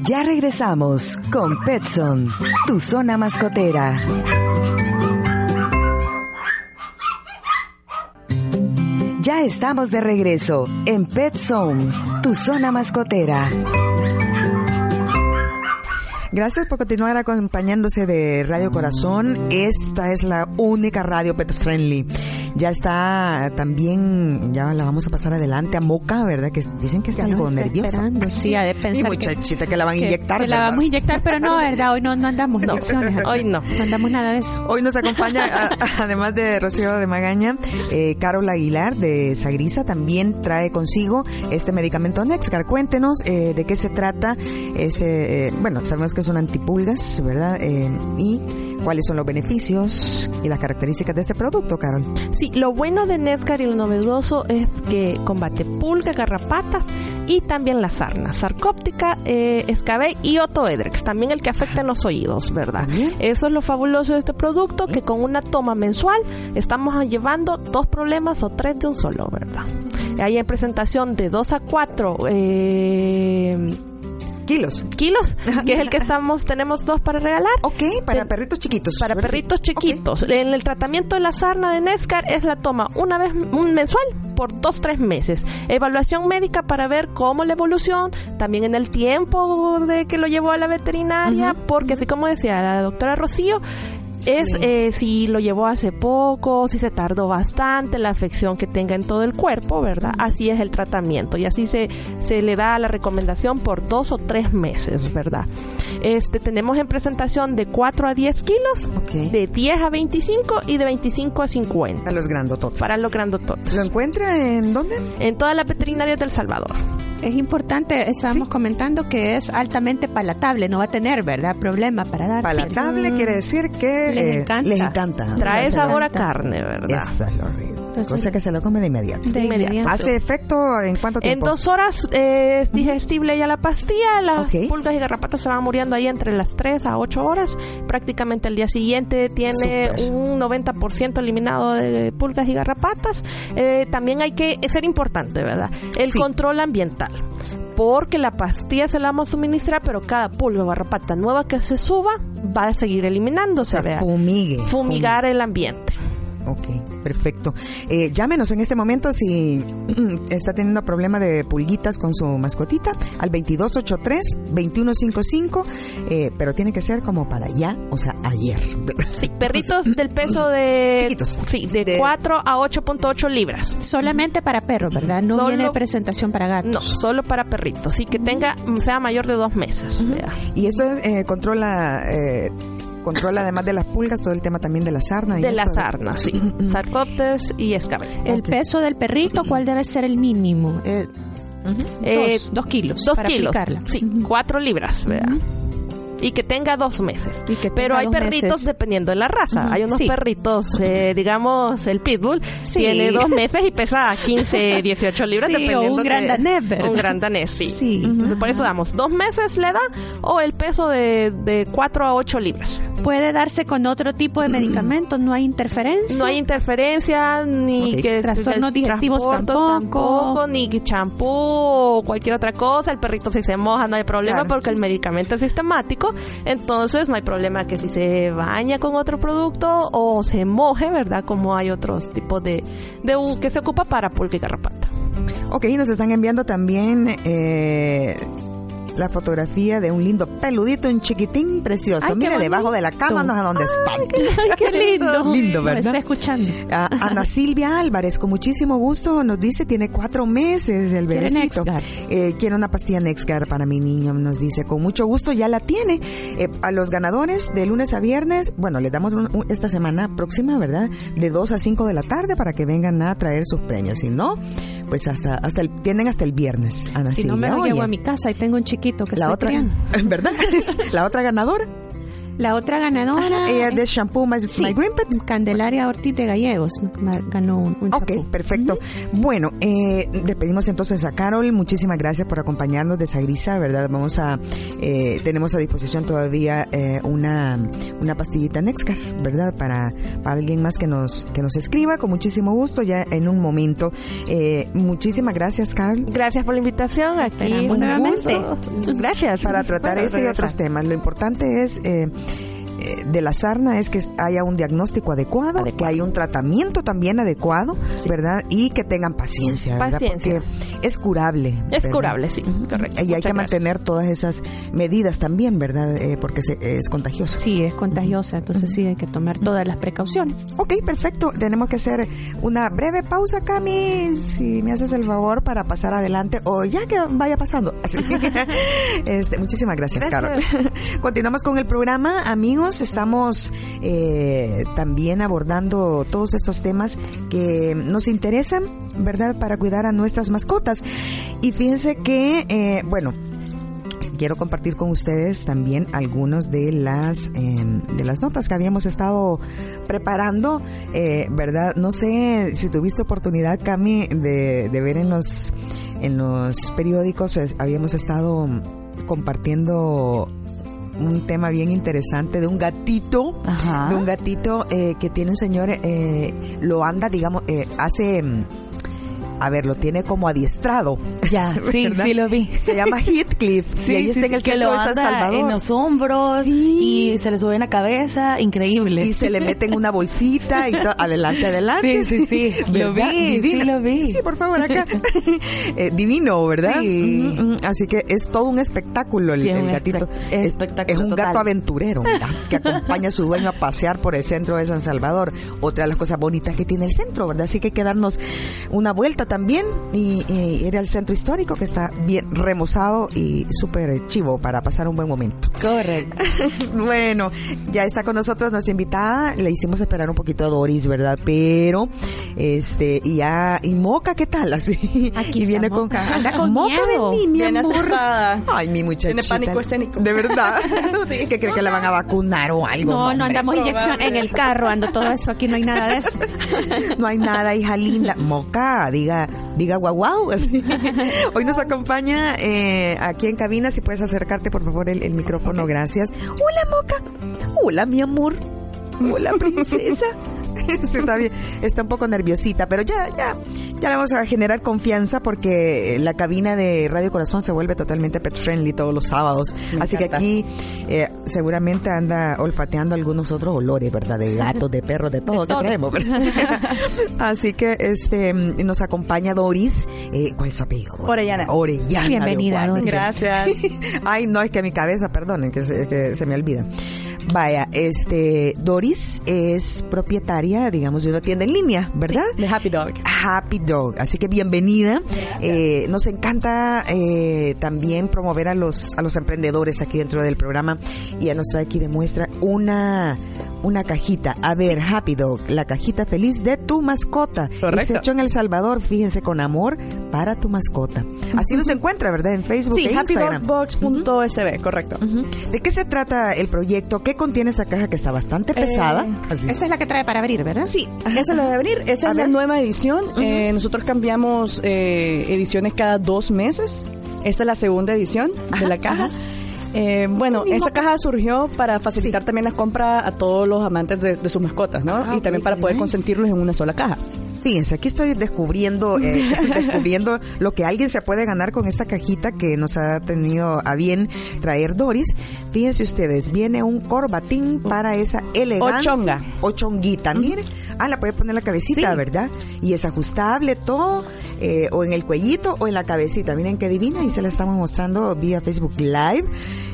Ya regresamos con Petson, tu zona mascotera. Ya estamos de regreso en Pet Zone, tu zona mascotera. Gracias por continuar acompañándose de Radio Corazón. Esta es la única radio pet friendly. Ya está también, ya la vamos a pasar adelante a Moca, ¿verdad? Que dicen que está algo nerviosa. Sí, ha de Y pensar que- muchachita que la van a inyectar, que la vamos a inyectar, pero no, ¿verdad? Hoy no, no andamos inyecciones. Hoy no. No andamos nada de eso. Hoy nos acompaña, a- además de Rocío de Magaña, eh, Carol Aguilar de Sagrisa también trae consigo este medicamento Nexcar. Cuéntenos eh, de qué se trata. Este, eh, bueno, sabemos que son antipulgas, ¿verdad? Eh, y cuáles son los beneficios y las características de este producto, Carol. Sí, lo bueno de Nescar y lo novedoso es que combate pulga, garrapatas y también la sarna, sarcóptica, eh, escabel y otoedrex, también el que afecta en los oídos, ¿verdad? También. Eso es lo fabuloso de este producto, que con una toma mensual estamos llevando dos problemas o tres de un solo, ¿verdad? Hay en presentación de 2 a 4 Kilos. kilos, que es el que estamos tenemos dos para regalar. Ok, para Ten- perritos chiquitos. Para perritos chiquitos. En el tratamiento de la sarna de Nescar es la toma una vez un mensual por dos, tres meses. Evaluación médica para ver cómo la evolución, también en el tiempo de que lo llevó a la veterinaria, porque así como decía la doctora Rocío, es Sí. eh, si lo llevó hace poco, si se tardó bastante, la afección que tenga en todo el cuerpo, ¿verdad? Así es el tratamiento y así se, se le da la recomendación por dos o tres meses, ¿verdad? Este, tenemos en presentación de 4 a 10 kilos, de 10 a 25 y de 25 a 50 A los grandototes. para los grandototes. ¿Lo encuentra en dónde? En todas las veterinarias del Salvador. Es importante, estábamos Sí. comentando que es altamente palatable, no va a tener, ¿verdad? Problema para dar. Palatable quiere decir que Les eh, encanta. les encanta. Trae sabor a carne, ¿verdad? Eso es lo horrible. Entonces- Cosa que se lo come de inmediato. De inmediato. ¿Hace efecto en cuánto En tiempo? dos horas eh, es digestible ya la pastilla, las Ok. pulgas y garrapatas se van muriendo ahí entre las 3 a 8 horas. Prácticamente el día siguiente tiene Súper. un 90% eliminado de pulgas y garrapatas. Eh, también hay que ser importante, ¿verdad? El Sí. control ambiental. Porque la pastilla se la vamos a suministrar, pero cada pulga o garrapata nueva que se suba va a seguir eliminándose. O sea, ¿verdad? fumigue. Fumigar el ambiente. Ok, perfecto. Eh, llámenos en este momento si está teniendo problema de pulguitas con su mascotita al 2283-2155, eh, pero tiene que ser como para ya, o sea, ayer. Sí, perritos del peso de... Chiquitos. Sí, de, De- 4 a 8.8 libras. Solamente para perros, ¿verdad? No Solo- viene presentación para gatos. No, solo para perritos. Sí, que tenga, sea mayor de dos meses. Y esto es, eh, controla... Eh, Controla además de las pulgas todo el tema también de la sarna. y De la sarna, sí. Sarcoptes y escabel. El peso del perrito, ¿cuál debe ser el mínimo? Eh, Eh, dos, dos kilos. Dos para kilos. aplicarla. Sí, cuatro libras, vea. Y que tenga dos meses. Y que Pero hay perritos meses. dependiendo de la raza. Hay unos sí. perritos, eh, digamos, el pitbull, Sí. tiene dos meses y pesa 15, 18 libras Sí, o dependiendo un gran danés. Un gran danés, sí. Sí. Ujú. Por eso damos dos meses le da o el peso de, de 4 a 8 libras. Puede darse con otro tipo de medicamentos, no hay interferencia. No hay interferencia, ni Ok. que Trastornos digestivos transporte tampoco. ni champú o cualquier otra cosa. El perrito si se moja no hay problema Claro. porque el medicamento es sistemático. Entonces no hay problema que si se baña con otro producto o se moje, ¿verdad? Como hay otros tipos de, de que se ocupa para pulga y garrapata. Ok, nos están enviando también eh, la fotografía de un lindo peludito, un chiquitín precioso. Ay, Mire, debajo de la cama, no sé dónde está. Qué lindo. Lindo, ¿verdad? está escuchando. A- Ana Silvia Álvarez, con muchísimo gusto, nos dice, tiene cuatro meses el bebecito. Eh, quiere una pastilla Nexgar para mi niño, nos dice, con mucho gusto ya la tiene. Eh, a los ganadores de lunes a viernes, bueno, les damos un- un- esta semana próxima, ¿verdad? De 2 a 5 de la tarde para que vengan a traer sus premios. Si no, pues hasta, hasta el, tienen hasta el viernes, Ana Si Silvia. no me lo llevo Oye, a mi casa y tengo un chiquito que la otra, criando. ¿verdad? la otra ganadora, La otra ganadora ella es de Shampoo My, sí, My Green Pet. Candelaria Ortiz de Gallegos ganó un, un Ok, champú. perfecto. Bueno, eh, despedimos entonces a Carol. Muchísimas gracias por acompañarnos de Sagrisa, ¿verdad? Vamos a, eh, tenemos a disposición todavía eh, una, una pastillita Nexcar, ¿verdad? Para, para alguien más que nos, que nos escriba, con muchísimo gusto, ya en un momento. Eh, muchísimas gracias, Carol. Gracias por la invitación. Aquí nuevamente. gusto. Gracias. Para tratar Bueno, este y otros temas. Lo importante es... eh, de la sarna es que haya un diagnóstico adecuado, Adecuado. que haya un tratamiento también adecuado, ¿verdad? Y que tengan paciencia, ¿verdad? Paciencia. Porque es curable. Es ¿verdad? curable, sí, correcto. Y hay Muchas que gracias. mantener todas esas medidas también, ¿verdad? Eh, porque se- es contagioso. Sí, es contagiosa, entonces sí hay que tomar todas las precauciones. Ok, perfecto. Tenemos que hacer una breve pausa, Cami, si me haces el favor para pasar adelante o ya que vaya pasando. Así. Este, muchísimas gracias, Gracias. Carol. Continuamos con el programa, amigos. Estamos eh, también abordando todos estos temas que nos interesan, ¿verdad? Para cuidar a nuestras mascotas. Y fíjense que, eh, bueno, quiero compartir con ustedes también algunos de las eh, de las notas que habíamos estado preparando, eh, verdad. No sé si tuviste oportunidad, Cami, de, de ver en los en los periódicos. habíamos estado compartiendo un tema bien interesante de un gatito, Ajá. de un gatito eh, que tiene un señor, eh, lo anda, digamos, eh, hace mm, a ver, lo tiene como adiestrado. Ya, sí, ¿verdad? sí lo vi. Se llama Heathcliff. y ahí está en el centro de San Salvador. en los hombros Sí. y se le sube en la cabeza, increíble. y se le mete en una bolsita y todo, adelante, adelante. Sí, sí, sí. Lo vi, Divino. sí lo vi. Sí, por favor, acá. Eh, divino, ¿verdad? Sí. Así que es todo un espectáculo el, Sí, gatito. Es- espectáculo Es un gato aventurero, mira, que acompaña a su dueño a pasear por el centro de San Salvador. Otra de las cosas bonitas que tiene el centro, ¿verdad? Así que hay que darnos una vuelta también y, y ir al centro histórico que está bien remozado y súper chivo para pasar un buen momento. Correcto. Bueno, ya está con nosotros nuestra invitada. Le hicimos esperar un poquito a Doris, ¿verdad? Pero, este, y ya, y Moca, ¿qué tal? Así. Aquí y viene Moca. con. Anda con Moca, miedo. vení, mi amor. asustada. Ay, mi muchachita. Tiene pánico escénico. De verdad. sí, que cree que la van a vacunar o algo. No, no hombre. andamos inyección en el carro, ando todo eso, aquí no hay nada de eso. No hay nada, hija linda. Moca, diga, diga guau guau. Así. Hoy nos acompaña eh, aquí en cabina, si puedes acercarte por favor el, el micrófono, gracias. Hola Moca. Hola mi amor. Hola princesa. Sí, está bien, está un poco nerviosita, pero ya, ya, ya le vamos a generar confianza porque la cabina de Radio Corazón se vuelve totalmente pet friendly todos los sábados. Me Así que aquí eh, seguramente anda olfateando algunos otros olores, ¿verdad? De gatos, de perros, de todo que traemos, ¿verdad? Así que este nos acompaña Doris. Eh, ¿Cuál es su apellido? Orellana. Orellana. de Bienvenida. Gracias. Ay, no, es que mi cabeza, perdonen, que se, que se me olvida. Vaya, este, Doris es propietaria, digamos, de una tienda en línea, ¿verdad? De Happy Dog. Happy Dog. Así que bienvenida. Eh, nos encanta eh, también promover a los a los emprendedores aquí dentro del programa y a nos trae aquí de muestra una una cajita. A ver, Happy Dog, la cajita feliz de tu mascota. Correcto. Es hecho en El Salvador, fíjense, con amor para tu mascota. Así nos encuentra, ¿verdad? En Facebook Sí, e Instagram. happydogbox.sb, correcto. ¿De qué se trata el proyecto? ¿Qué contiene esa caja que está bastante pesada? Así. Esa es la que trae para abrir, ¿verdad? Sí, esa lo de abrir. Esa A es la ver. nueva edición. Eh, nosotros cambiamos eh, ediciones cada dos meses. Esta es la segunda edición de la caja. Eh, bueno, esa caja surgió para facilitar también la compra a todos los amantes de, de sus mascotas, ¿no? Ah, y también para poder nice. consentirlos en una sola caja. Fíjense, aquí estoy descubriendo, eh, descubriendo lo que alguien se puede ganar con esta cajita que nos ha tenido a bien traer Doris. Fíjense ustedes, viene un corbatín para esa elegancia. Ochonga. Ochonguita, miren. Ah, la puede poner la cabecita, Sí. ¿verdad? Y es ajustable todo, eh, o en el cuellito o en la cabecita. Miren qué divina y se la estamos mostrando vía Facebook Live.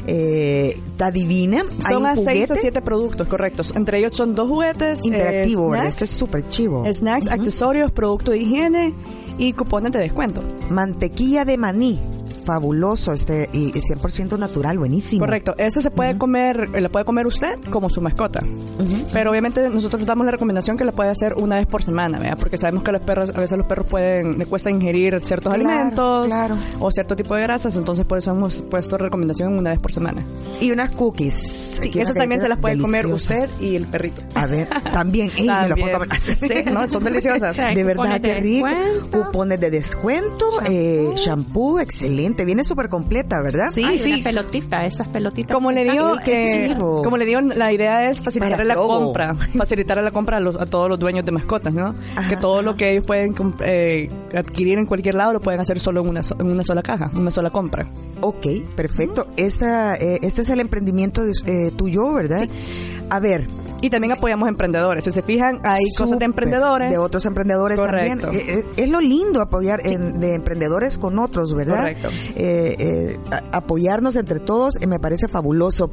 Eh, está divina. Hay Son a 6 a juguete 7 productos, correctos. Entre ellos son dos juguetes. interactivo, eh, Este es súper chivo. snacks, accesorios, producto de higiene y cupones de descuento. Mantequilla de maní. Fabuloso, este, y 100% natural, buenísimo. Correcto. Ese se puede comer, eh, la puede comer usted como su mascota. Pero obviamente nosotros damos la recomendación que la puede hacer una vez por semana, ¿verdad? Porque sabemos que a los perros, a veces los perros pueden, le cuesta ingerir ciertos Claro, alimentos claro. o cierto tipo de grasas, entonces por eso hemos puesto recomendación una vez por semana. Y unas cookies. Sí, esas también se las puede comer usted y el perrito. A ver, también, ey, me la puedo También. comer. Sí, no, son deliciosas. De verdad, qué rico. descuento. Cupones de descuento, eh, shampoo, excelente. Viene súper completa, ¿verdad? Sí, Ay, sí. una pelotita, esas pelotitas. Como le digo, qué eh, como le digo, la idea es facilitar la compra, facilitar la compra a, los- a todos los dueños de mascotas, ¿no? Ajá, que todo ajá. lo que ellos pueden eh, adquirir en cualquier lado lo pueden hacer solo en una, en una sola caja, una sola compra. Ok, perfecto. Esta, eh, este es el emprendimiento de- eh, tuyo, ¿verdad? A ver, Y también apoyamos emprendedores. Si se fijan, hay cosas de emprendedores. De otros emprendedores Correcto. también. Eh, eh, es lo lindo apoyar en- de emprendedores con otros, ¿verdad? Correcto. Eh, eh, apoyarnos entre todos eh, me parece fabuloso.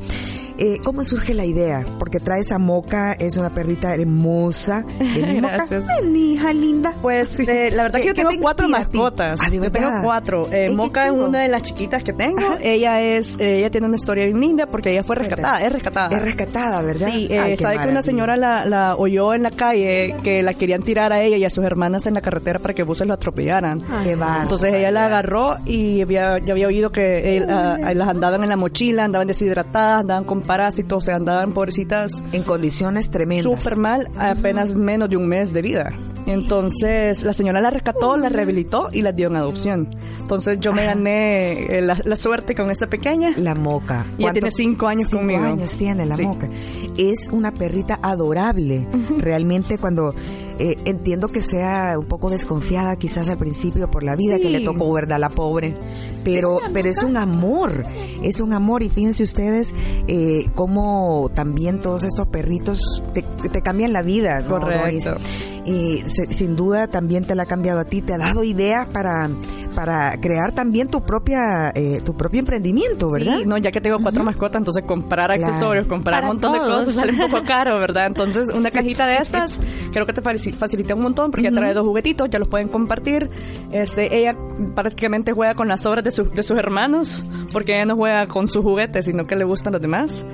Eh, ¿Cómo surge la idea? Porque traes a Moca, es una perrita hermosa. Vení, Moca. Gracias. Vení, hija linda. Pues eh, la verdad ¿Qué- que yo tengo te cuatro a mascotas. Ah, ¿de yo tengo cuatro. Eh, Moca es una de las chiquitas que tengo. Ella es, ella tiene una historia bien linda porque ella fue rescatada, es rescatada. Es rescatada, ¿verdad? Sí, Ay, eh, sabe que una señora la, la oyó en la calle que la querían tirar a ella y a sus hermanas en la carretera para que buses lo atropellaran. Qué bárbaro. Entonces ella la agarró y había, ya había oído que él, ah, las andaban en la mochila, andaban deshidratadas, andaban con parásitos, se andaban pobrecitas En condiciones tremendas. súper mal, apenas menos de un mes de vida. Entonces la señora la rescató, la rehabilitó y la dio en adopción. Entonces yo me gané eh, la, la suerte con esta pequeña. La moca. Ya tiene cinco años Cinco conmigo. años tiene la Sí. moca. Es una perrita adorable. Realmente cuando eh, entiendo que sea un poco desconfiada quizás al principio por la vida que le tocó, ¿verdad? La pobre. Pero, pero es un amor, es un amor. Y fíjense ustedes eh, cómo también todos estos perritos te, te cambian la vida. ¿no, Correcto. Y se- sin duda también te la ha cambiado a ti, te ha dado ideas para, para crear también tu propia, eh, tu propio emprendimiento, ¿verdad? Sí, no, ya que tengo cuatro mascotas, entonces comprar Claro. accesorios, comprar Para un montón de cosas sale un poco caro, ¿verdad? Entonces, una cajita de estas creo que te faci- facilita un montón porque ya trae dos juguetitos, ya los pueden compartir. Este, ella prácticamente juega con las obras de, su- de sus hermanos, porque ella no juega con sus juguetes, sino que le gustan los demás.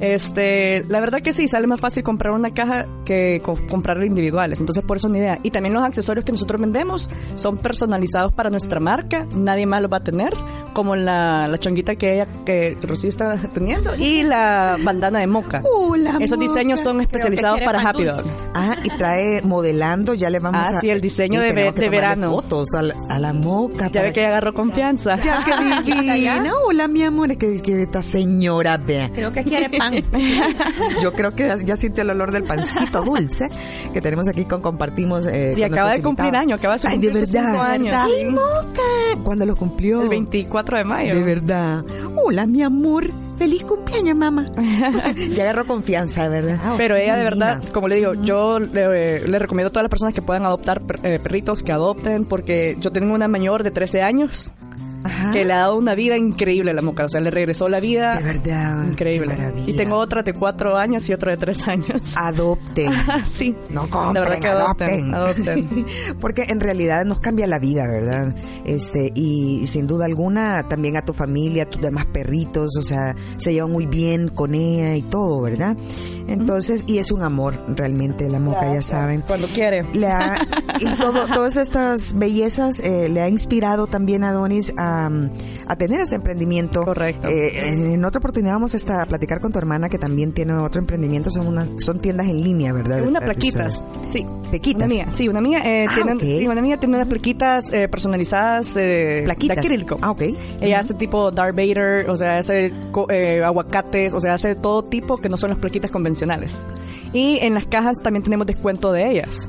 Este, la verdad que sí, sale más fácil comprar una caja que co- comprar individuales, entonces por eso es una idea. Y también los accesorios que nosotros vendemos son personalizados para nuestra marca, nadie más los va a tener, como la, la chonguita que ella, que Rocío está teniendo, y la bandana de moca. Uh, la Esos moca. diseños son especializados para Happy. Dog. Ah, y trae modelando, ya le vamos Ah, a... sí, el diseño de ve- de verano. fotos a la, a la moca. Ya ve que ella agarró confianza. Ya, que divina. Hola, mi amor. Es que, que esta señora, vea. Creo que quiere pan. Yo creo que ya, ya siente el olor del pancito dulce que tenemos aquí con compartimos. eh, Y con acaba de cumplir invitados. año, acaba de Ay, de cumplir verdad. cinco años. ¡Ay, moca! ¿Cuándo lo cumplió? El 24 de mayo. De verdad. Hola, mi amor. Feliz cumpleaños, mamá. ya agarró confianza, ¿verdad? Pero ella de verdad, como le digo, yo le, le recomiendo a todas las personas que puedan adoptar per- eh, perritos, que adopten, porque yo tengo una mayor de 13 años Ajá. que le ha dado una vida increíble a la moca, o sea, le regresó la vida De verdad. increíble. qué. Y tengo otra de 4 años y otra de 3 años. Adopten. sí. No de compren, verdad que adopten, adopten. Porque en realidad nos cambia la vida, ¿verdad? Este, y sin duda alguna también a tu familia, a tus demás perritos, o sea, se llevan muy bien con ella y todo, ¿verdad? Entonces, y es un amor realmente la moca, ya saben. Cuando quiere. Le ha- y todo- todas estas bellezas eh, le ha inspirado también a Donis a, a tener ese emprendimiento. Correcto. Eh, en, en otra oportunidad vamos a, estar- a platicar con tu hermana que también tiene otro emprendimiento, son unas, son tiendas en línea, ¿verdad? Una Eh, plaquitas. Sí. Pequitas. Una mía. Sí, una mía. Eh, Ah, tiene, sí, una mía tiene unas plaquitas eh, personalizadas eh, Plaquitas. de acrílico. Ah, ok. Ella hace tipo Darth Vader, o sea, hace eh, aguacates, o sea, hace todo tipo que no son las plaquitas convencionales. Y en las cajas también tenemos descuento de ellas.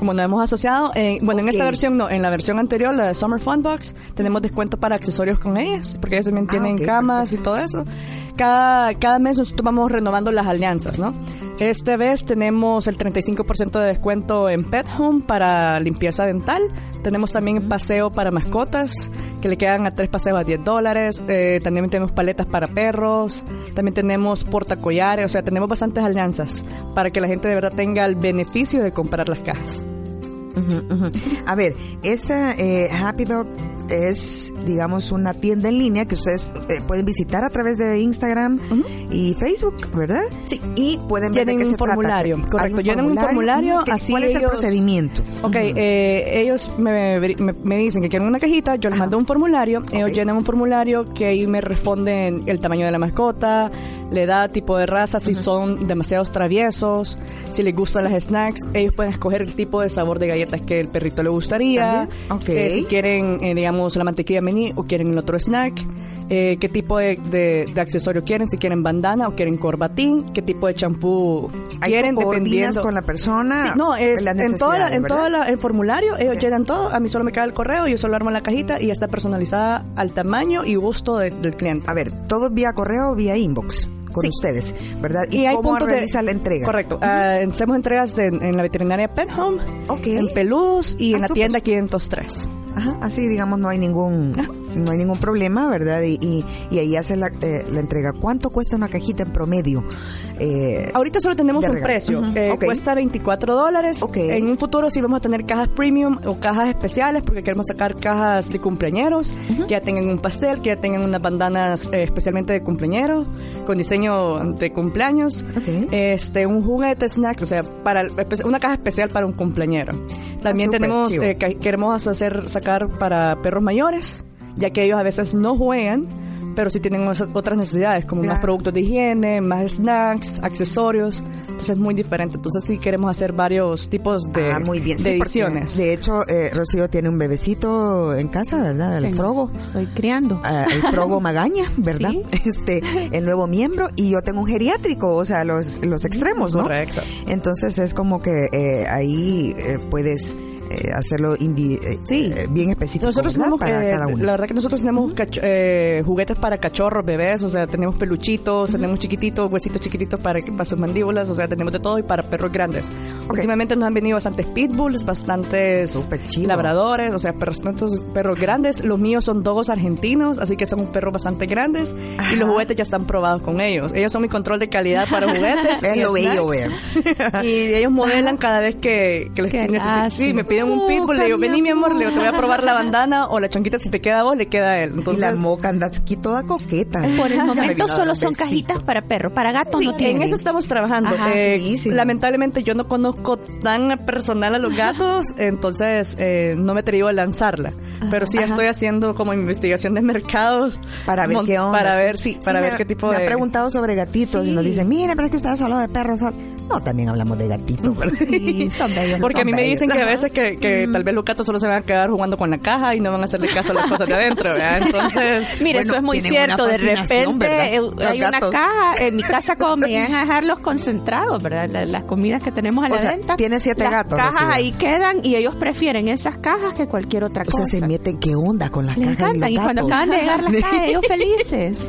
Como nos hemos asociado, eh, bueno, en esta versión no, en la versión anterior, la de Summer Fun Box, tenemos descuento para accesorios con ellas, porque ellas también Ah, tienen camas y todo eso. Cada, cada mes nosotros vamos renovando las alianzas, ¿no? Esta vez tenemos el 35% de descuento en Pet Home para limpieza dental. Tenemos también paseo para mascotas, que le quedan a tres paseos a 10 dólares. Eh, también tenemos paletas para perros. También tenemos portacollares. O sea, tenemos bastantes alianzas para que la gente de verdad tenga el beneficio de comprar las cajas. Ujú, ujú. A ver, esta eh, Happy Dog es, digamos, una tienda en línea que ustedes eh, pueden visitar a través de Instagram y Facebook, ¿verdad? Sí. Y pueden ver de qué un se trata. formulario, Hay correcto. Llenen un formulario, ¿Qué- así ¿Cuál es el procedimiento? Ok, eh, ellos me, me- me dicen que quieren una cajita, yo les mando un formulario, ellos llenan un formulario que ahí me responden el tamaño de la mascota, la edad, tipo de raza, si son demasiados traviesos, si les gustan las snacks, ellos pueden escoger el tipo de sabor de galletas que el perrito le gustaría, eh, si quieren, eh, digamos, la mantequilla mini o quieren el otro snack. eh, qué tipo de, de- de accesorio quieren, si quieren bandana o quieren corbatín, qué tipo de champú quieren, dependiendo. con la persona. Sí, no, es en necesidades, en todo el formulario, ellos llenan todo, a mí solo me cae el correo, yo solo armo la cajita y ya está personalizada al tamaño y gusto de- del cliente. A ver, todo vía correo o vía inbox con Sí. ustedes, ¿verdad? Y hay cómo puntos de- la entrega? Correcto. Ah, hacemos entregas de- en la veterinaria Pet Home, Ok. en Peludos y Ah, en la súper. tienda 503. Ajá, así digamos no hay ningún no hay ningún problema, ¿verdad? Y, y, y ahí hace la, eh, la entrega. ¿Cuánto cuesta una cajita en promedio? Eh, Ahorita solo tenemos un regalo. precio. Ujú. Eh, Ok. Cuesta 24 dólares. Ok. En un futuro sí vamos a tener cajas premium o cajas especiales porque queremos sacar cajas de cumpleaños que ya tengan un pastel, que ya tengan unas bandanas eh, especialmente de cumpleaños con diseño de cumpleaños. Ok. Este, un juguete snack, o sea, para una caja especial para un cumpleañero. También tenemos eh, queremos hacer sacar para perros mayores, ya que ellos a veces no juegan pero sí tienen otras necesidades, como más productos de higiene, más snacks, accesorios. Entonces es muy diferente. Entonces sí queremos hacer varios tipos de, ah, muy bien. de Sí, ediciones. de hecho, eh, Rocío tiene un bebecito en casa, ¿verdad? El Tengo- Frogo. Estoy criando. Ah, el Frogo Magaña, ¿verdad? Este, el nuevo miembro. Y yo tengo un geriátrico, o sea, los, los extremos, ¿no? Correcto. Entonces es como que eh, ahí eh, puedes eh, hacerlo indi- eh, Sí. eh, bien específico Nosotros tenemos, para cada uno. la verdad que nosotros tenemos juguetes para cachorros, bebés, o sea, tenemos peluchitos, tenemos chiquititos, huesitos chiquititos para, para sus mandíbulas, o sea, tenemos de todo y para perros grandes. Últimamente nos han venido bastantes pitbulls, bastantes labradores, o sea, perros, perros grandes. Los míos son dogos argentinos, así que son perros bastante grandes y los juguetes ya están probados con ellos. Ellos son mi control de calidad para juguetes. Es y lo vean. Y ellos modelan cada vez que, que les necesitan. Sí, me piden un pitbull, le digo, vení mi amor, le digo, te voy a probar la bandana o la chonquita, si te queda a vos, le queda a él. Entonces, y la moca anda aquí toda coqueta. Por el momento solo son cajitas para perros, para gatos Sí, no tienen. en eso estamos trabajando. Ajá, Eh, sí, sí. lamentablemente yo no conozco tan personal a los gatos, entonces eh, no me he atrevido a lanzarla. Pero sí estoy haciendo como investigación de mercados. Para ver qué onda. Para ver, sí, para me- ver qué tipo me de... han preguntado sobre gatitos y nos dicen, miren, pero es que ustedes solo de perros. solo-". No, también hablamos de gatitos. Sí, son bellos. Porque a mí Son me dicen que a bellos. veces que, que tal vez los gatos solo se van a quedar jugando con la caja y no van a hacerle caso a las cosas de adentro, ¿verdad? Entonces... Mire, Bueno, eso es muy una cierto. De repente eh, hay una gatos. caja en mi casa como me van a dejarlos concentrados, ¿verdad? La- Las, comidas que tenemos a O la sea, venta. tiene siete las gatos, cajas Rocío. ahí quedan y ellos prefieren esas cajas que cualquier otra O sea, cosa. se meten, ¿qué onda con las Les cajas encantan y y los cuando gatos? acaban de llegar las cajas ellos felices.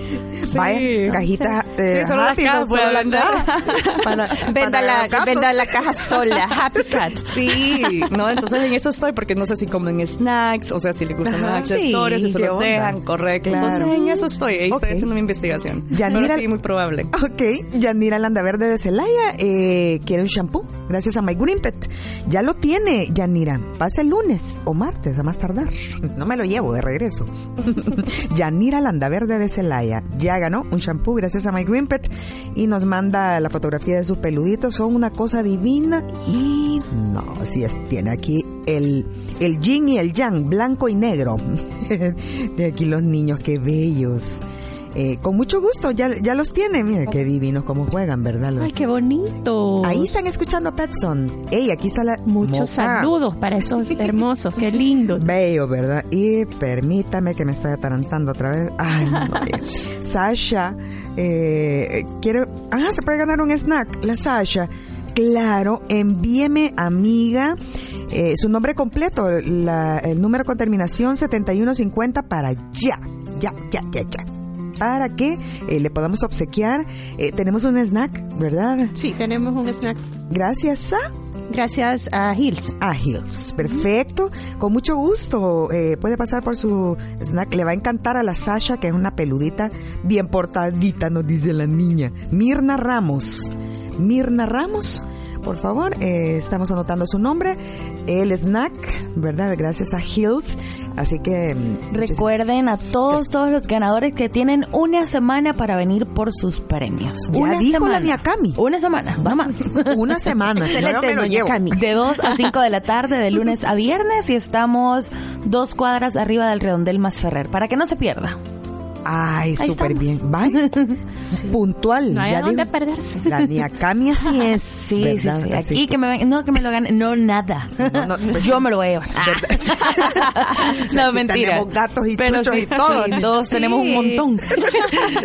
Vaya, cajitas eh, Sí, solo las happy, cajas solo pueden las vender. cajas. Para- Venda para la, venda la caja sola, Happy Cat. Sí, no, entonces en eso estoy porque no sé si comen snacks, o sea, si les gustan Ajá, los accesorios, sí, si se los onda. dejan, correcto. Claro. Entonces en eso estoy, ahí Ok. estoy haciendo mi investigación. Yanira- Pero sí, muy probable. Ok, Yanira Landaverde de Celaya eh, quiere un shampoo. Gracias a My Green Pet. Ya lo tiene, Yanira. Pasa el lunes o martes, a más tardar. No me lo llevo de regreso. Yanira Landaverde de Celaya. Ya ganó un shampoo gracias a My Green Pet y nos manda la fotografía de sus peluditos. Son una cosa divina y no, si es, tiene aquí el, el yin y el yang, blanco y negro. de aquí los niños, qué bellos. Eh, con mucho gusto, ya, ya los tiene. Mira qué divinos cómo juegan, ¿verdad? Ay, qué bonito. Ahí están escuchando a Petson. Ey, aquí está la. Muchos moca. saludos para esos hermosos, qué lindo. Bello, ¿verdad? Y permítame que me estoy atarantando otra vez. Ay, no, eh. Sasha, eh, quiero. Ah, se puede ganar un snack. La Sasha. Claro, envíeme, amiga, eh, su nombre completo, la- el número con terminación 7150 para ya, ya, ya, ya, ya. Para que eh, le podamos obsequiar. Eh, tenemos un snack, ¿verdad? Sí, tenemos un snack. Gracias a. Gracias a Hills. a Hills. Perfecto. Con mucho gusto. eh, puede pasar por su snack. Le va a encantar a la Sasha, que es una peludita bien portadita, nos dice la niña. Mirna Ramos. Mirna Ramos. Por favor, eh, estamos anotando su nombre. El snack, ¿verdad? Gracias a Hills. Así que... mm, Recuerden a todos, todos los ganadores que tienen una semana para venir por sus premios. Ya una dijo semana. la Niakami. Una semana, más. Una semana. Excelente, me lo llevo. De 2 a 5 de la tarde, de lunes a viernes, y estamos dos cuadras arriba del redondel más Ferrer, para que no se pierda. Ay, súper bien. Vaya. Puntual. No hay ya dónde perderse. La Niakami así es. Sí, ¿verdad? sí, sí. Así Aquí que- me no que me lo gane, no nada. No, no, pues Yo sí. me lo voy a llevar. Sí, no, mentira. tenemos gatos y Pero chuchos sí, y todo. sí, todos tenemos un montón.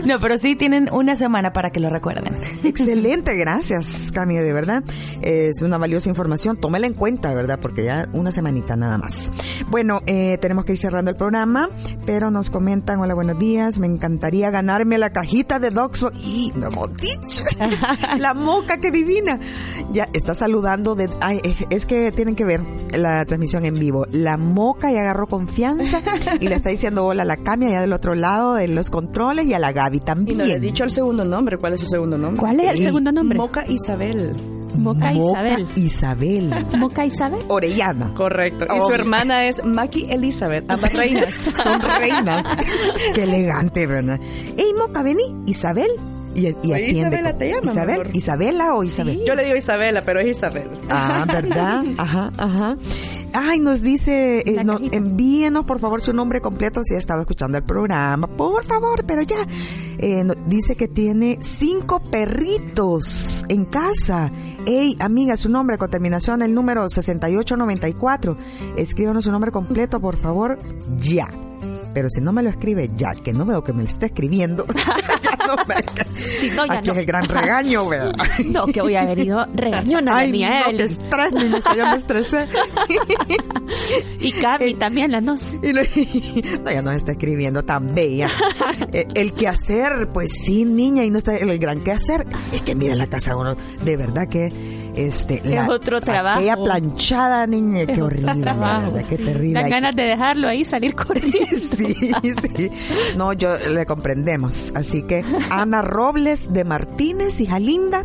no, pero sí tienen una semana para que lo recuerden. Excelente, gracias, Cami, de verdad. Es una valiosa información. Tómela en cuenta, ¿verdad? Porque ya una semanita nada más. Bueno, eh, tenemos que ir cerrando el programa, pero nos comentan, hola, buenos días, me encantaría ganarme la cajita de Doxo. Y no hemos dicho. la moca, qué divina. Ya está saludando de... Ay, es, que tienen que ver la transmisión en vivo. La moca ya agarró confianza y le está diciendo hola a la Cami allá del otro lado de los controles y a la Gaby Y también. no le he dicho el segundo nombre. ¿Cuál es su segundo nombre? ¿Cuál es el segundo nombre? Moca Isabel. Moca Isabel. Isabel. Moca Isabel. Orellana. Correcto. Y su hermana es Maki Elizabeth, ambas reinas. Son reinas. Qué elegante, ¿verdad? Ey, Moca, vení. Isabel. Y, y atiende. Isabela te llama, Isabel. mejor. Isabela o Isabel. Yo le digo Isabela, pero es Isabel. Ah, ¿verdad? Ajá, ajá. Ay, nos dice, eh, no, envíenos por favor su nombre completo si ha estado escuchando el programa. Por favor, pero ya. Eh, no- dice que tiene cinco perritos en casa. Ey, amiga, su nombre con terminación el número 6894. Escríbanos su nombre completo, por favor, ya. Pero si no me lo escribe ya, que no veo que me lo esté escribiendo. ya no me- Si no, ya Aquí no. es el gran regaño, ¿verdad? No, que voy a haber ido regañona de Ay, mi no, estrés, hasta ya me estresé. Y Cami también, la nos. Y lo- no, ya nos está escribiendo tan bella. Eh, el que hacer, pues sí, niña, y no está el gran que hacer. Es que mira la casa uno, de verdad que este Es otro trabajo. Aquella planchada, niña, qué Es horrible, la trabajo, verdad, qué terrible. Dan ganas de dejarlo ahí salir corriendo. Sí, sí. No, yo le comprendemos. Así que Ana Robles de Martínez, hija linda,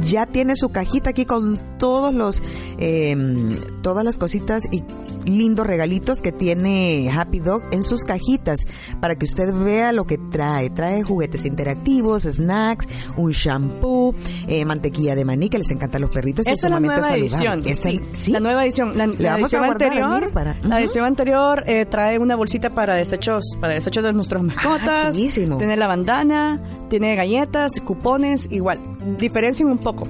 ya tiene su cajita aquí con todos los, eh, todas las cositas y lindos regalitos que tiene Happy Dog en sus cajitas para que usted vea lo que trae. Trae juguetes interactivos, snacks, un shampoo, eh, mantequilla de maní que les encantan los perritos. y Esa es la nueva edición. Esa- sí, ¿sí? La nueva edición. La, la edición anterior, para- la edición anterior eh, trae una bolsita para desechos, para desechos de nuestras mascotas. Ah, chidísimo. Tiene la bandana, tiene galletas, cupones, igual. Diferencian un poco.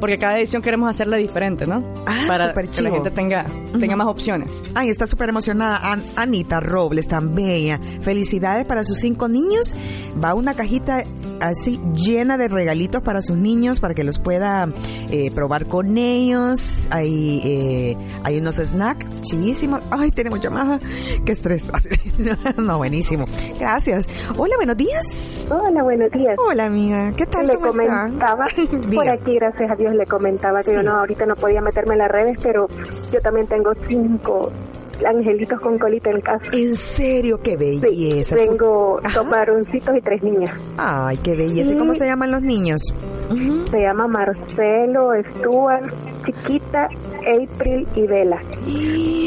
Porque cada edición queremos hacerla diferente, ¿no? Ah, para súper que la gente tenga, tenga más opciones. Ay, está súper emocionada. An- Anita Robles, tan bella. Felicidades para sus cinco niños. Va una cajita así llena de regalitos para sus niños para que los pueda eh, probar con ellos. Hay, eh, hay unos snacks chidísimos. Ay, tenemos llamada. Qué estrés. no, buenísimo. Gracias. Hola, buenos días. Hola, buenos días. Hola, amiga. ¿Qué tal? le ¿Cómo está? comentaba, por Diga. aquí, gracias a Dios, le comentaba que yo no, ahorita no podía meterme en las redes, pero yo también tengo cinco angelitos con colita en casa. En serio, qué Sí, belleza. Su- tengo Ajá. dos varoncitos y tres niñas. Ay, qué belleza. ¿Y cómo se llaman los niños? Se llama Marcelo, Stuart, Chiquita, April y Vela.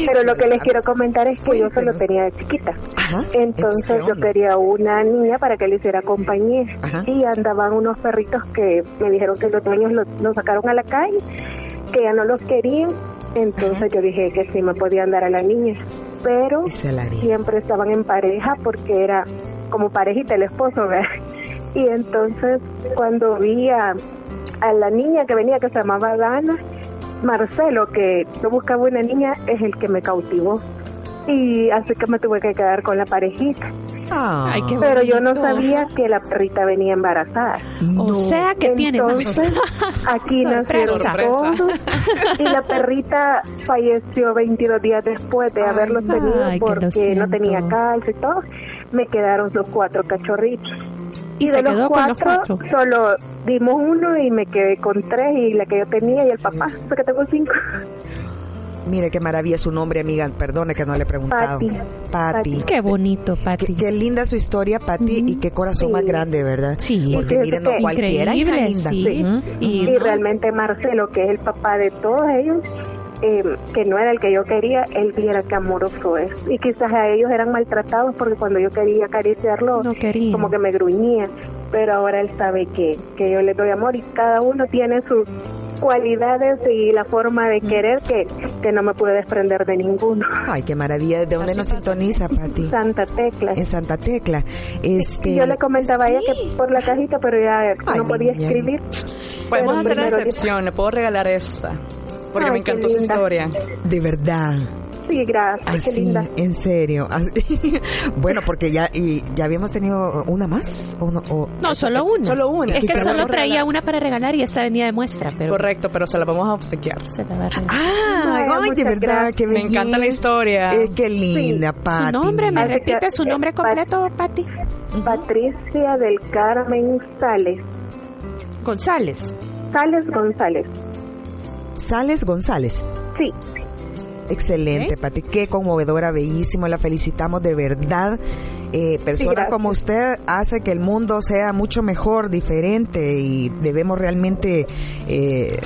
Pero lo que les quiero comentar es que yo se lo Cuéntenos. tenía de chiquita. Ajá. Entonces ¿Qué yo quería una niña para que le hiciera compañía. Ajá. Y andaban unos perritos que me dijeron que los dueños los lo sacaron a la calle, que ya no los querían. Entonces yo dije que sí me podían dar a la niña. Pero siempre estaban en pareja porque era como parejita el esposo, ¿verdad? Y entonces cuando vi a, a la niña que venía que se llamaba Dana, Marcelo, que yo buscaba una niña, es el que me cautivó. Y así que me tuve que quedar con la parejita. Ay, Ay, qué Pero yo no sabía que la perrita venía embarazada. O sea que tiene Entonces, aquí nacieron Sorpresa. todos y la perrita falleció 22 días después de Ay, haberlos tenido ay, porque no tenía calcio y todo. Me quedaron los cuatro cachorritos. Y Y, se de los quedó con los cuatro, cuatro. solo dimos uno y me quedé con tres y la que yo tenía y el papá, o sea que tengo cinco. Mire qué maravilla su nombre, amiga. Perdone que no le he preguntado. Pati. Pati. Pati. Qué bonito, Pati. qué linda su historia, Pati, y qué corazón Sí. más grande, ¿verdad? Sí. Porque miren, no que- cualquiera Increíble, linda. sí. Ujú. Y, Y realmente Marcelo, que es el papá de todos ellos, eh, que no era el que yo quería, él viera qué amoroso es. Y quizás a ellos eran maltratados porque cuando yo quería acariciarlo, No quería. como que me gruñía. Pero ahora él sabe que, que yo le doy amor y cada uno tiene sus cualidades y la forma de querer que, que no me pude desprender de ninguno. Ay, qué maravilla. ¿De dónde nos sintoniza, Pati? Santa Tecla. En Santa Tecla. Este, yo le comentaba a ella sí. que por la cajita, pero ya Ay, no podía niña. escribir. Podemos hacer la primero- excepción, le puedo regalar esta. Porque Ay, me encantó su historia. De verdad. Sí, gracias, qué sí, linda. en serio. Así- bueno, porque ya y ya habíamos tenido una más o no o- No, solo una. Solo una. Es que solo traía una para regalar y esta venía de muestra, pero Correcto, pero se la vamos a obsequiar. se la va a regalar. Ah, Ay, ay, de verdad, gracias. qué Me belleza. encanta la historia. Eh, qué linda, Pati. Su nombre, ¿me Así que, repite su nombre eh, completo, Pati? Patricia del Carmen Sales. González. Sales González. Sales González. Sí, Excelente, ¿Ok? Pati. Qué conmovedora, bellísimo. La felicitamos de verdad. Eh, persona gracias. como usted hace que el mundo sea mucho mejor, diferente y debemos realmente eh,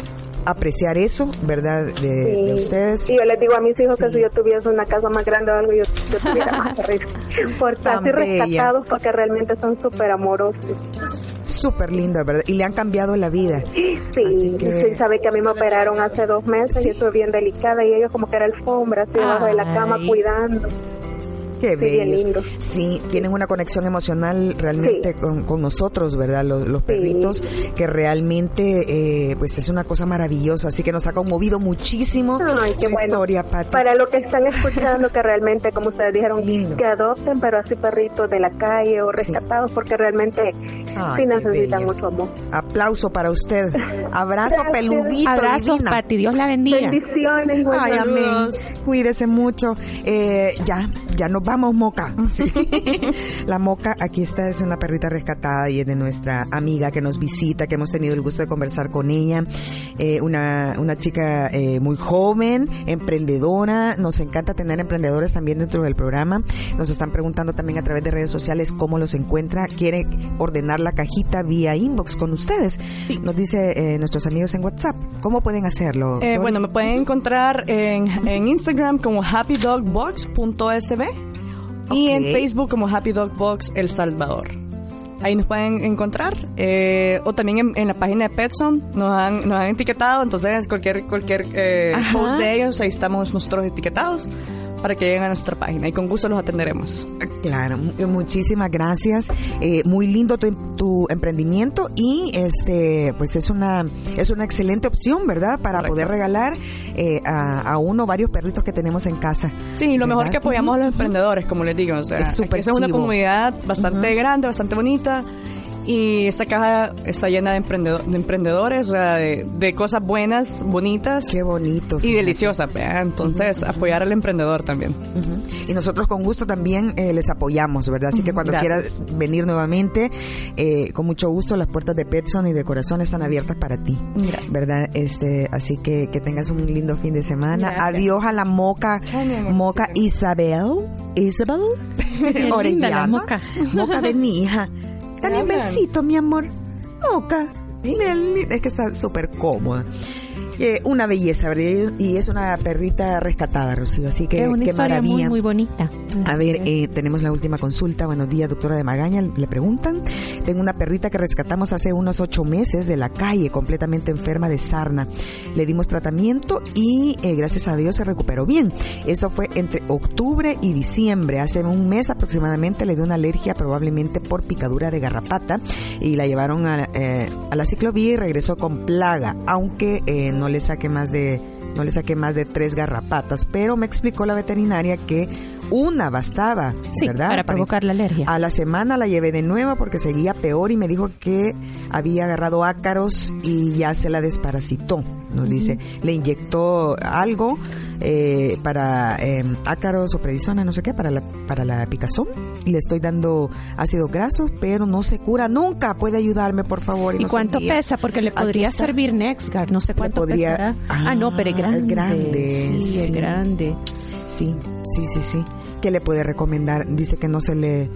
apreciar eso, ¿verdad? De, sí. de ustedes. Y yo les digo a mis hijos que si yo tuviese una casa más grande o algo, yo, yo tuviera más perritos. Por Tan así bella. rescatados, porque realmente son súper amorosos. Súper linda, ¿verdad? Y le han cambiado la vida. Sí, sí, sabe que a mí me operaron hace dos meses y estuve bien delicada y ellos como que era alfombra, así debajo de la cama cuidando. Qué bellos. Sí, tienen una conexión emocional realmente con, nosotros, ¿verdad? Los, perritos, que realmente eh, pues es una cosa maravillosa. Así que nos ha conmovido muchísimo su historia, Pati. Para lo que están escuchando, que realmente, como ustedes dijeron, que adopten, pero así perritos de la calle o rescatados, porque realmente sí necesitan mucho amor. Aplauso para usted. Abrazo peludito. Abrazo, Pati. Dios la bendiga. Bendiciones. Ay, amén. Cuídese mucho. Eh, ya, ya nos vamos, Moca. la Moca, aquí está, es una perrita rescatada y es de nuestra amiga que nos visita, que hemos tenido el gusto de conversar con ella. Eh, una, una chica eh, muy joven, emprendedora. Nos encanta tener emprendedores también dentro del programa. Nos están preguntando también a través de redes sociales cómo los encuentra. Quiere ordenar la cajita vía inbox con ustedes. Nos dice eh, nuestros amigos en WhatsApp. ¿Cómo pueden hacerlo? bueno, me pueden encontrar en, en Instagram como happydogbox.sb y en Facebook como Happy Dog Box El Salvador. Ahí nos pueden encontrar. Eh, o también en, la página de Petson nos han, nos han etiquetado. Entonces, cualquier, cualquier eh, post de ellos, ahí estamos nosotros etiquetados para que lleguen a nuestra página y con gusto los atenderemos. Claro, muchísimas gracias. Eh, muy lindo tu, tu, emprendimiento y este pues es una es una excelente opción, ¿verdad? Para poder regalar eh, a, a, uno varios perritos que tenemos en casa. Sí, lo mejor que apoyamos a los emprendedores, como les digo. O sea, es, es una comunidad bastante grande, bastante bonita y esta caja está llena de, de emprendedores, o sea, de, cosas buenas, bonitas. Qué bonito. Y deliciosas, entonces apoyar al emprendedor también. Y nosotros con gusto también eh, les apoyamos, ¿verdad? Así que cuando quieras venir nuevamente, eh, con mucho gusto, las puertas de Petson y de Corazón están abiertas para ti, ¿verdad? Este, así que que tengas un lindo fin de semana. Adiós a la moca, moca Isabel, Isabel, Orellana. Moca. Moca de mi hija. Dale un besito, mi amor. Moca. Es que está súper cómoda. Eh, una belleza, ¿verdad? Y es una perrita rescatada, Rocío. Así que es una qué historia maravilla. Muy, muy bonita. A ver, eh, tenemos la última consulta. Buenos días, doctora de Magaña. Le preguntan. Tengo una perrita que rescatamos hace unos ocho meses de la calle, completamente enferma de sarna. Le dimos tratamiento y eh, gracias a Dios se recuperó bien. Eso fue entre octubre y diciembre. Hace un mes aproximadamente le dio una alergia, probablemente por picadura de garrapata, y la llevaron a, a la ciclovía y regresó con plaga, aunque no no le saqué más de no le saqué más de tres garrapatas, pero me explicó la veterinaria que una bastaba, sí, ¿verdad? Para provocar la alergia. A la semana la llevé de nuevo porque seguía peor y me dijo que había agarrado ácaros y ya se la desparasitó. Nos dice, le inyectó algo eh, para eh, ácaros o predisona, no sé qué, para la, para la picazón. Y le estoy dando ácido graso, pero no se cura nunca. ¿Puede ayudarme, por favor? ¿Y, cuánto pesa? Porque le podría servir Nexgard, no sé cuánto podría, Ah, no, pero es grande. grande. Sí, es grande. Sí, sí, sí, sí. ¿Qué le puede recomendar? Dice que no se le...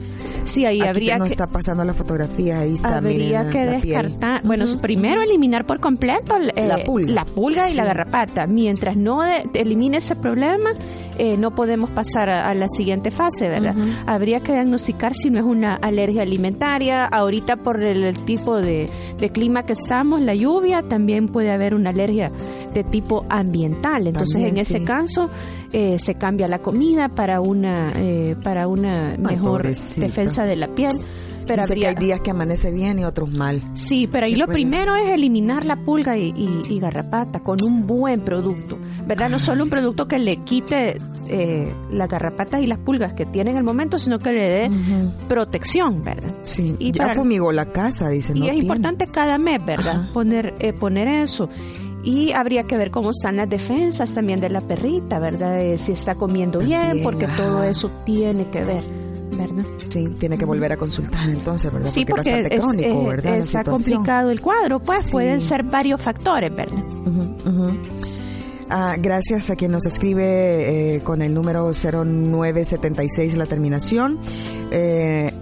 Sí, ahí Aquí habría que no está pasando la fotografía, ahí está, Habría miren, que la piel. descartar, bueno, primero eliminar por completo eh, La pulga. la pulga y la garrapata. Mientras no de- elimine ese problema, eh, no podemos pasar a, a la siguiente fase, ¿verdad? Habría que diagnosticar si no es una alergia alimentaria. Ahorita por el, el tipo de, de clima que estamos, la lluvia, también puede haber una alergia de tipo ambiental. Entonces, También, en ese caso, eh, se cambia la comida para una, eh, para una mejor defensa de la piel. Pero Dice que habría, hay días que amanece bien y otros mal. Sí, pero ahí ¿Qué lo primero es eliminar la pulga y, y- y garrapata con un buen producto, ¿verdad? No solo un producto que le quite eh, las garrapatas y las pulgas que tiene en el momento, sino que le dé protección, ¿verdad? Sí, Y ya para- fumigó la casa, dice. Y no es tiene. importante cada mes, ¿verdad? Ajá. Poner, eh, poner eso. Y habría que ver cómo están las defensas también de la perrita, ¿verdad? Eh, si está comiendo bien, porque ajá. todo eso tiene que ver, ¿verdad? Sí, tiene que volver a consultar entonces, ¿verdad? Sí, porque, porque es bastante es- crónico, ¿verdad? La está complicado el cuadro, pues Sí. pueden ser varios factores, ¿verdad? Ah, gracias a quien nos escribe eh, con el número 0976 la terminación. Eh,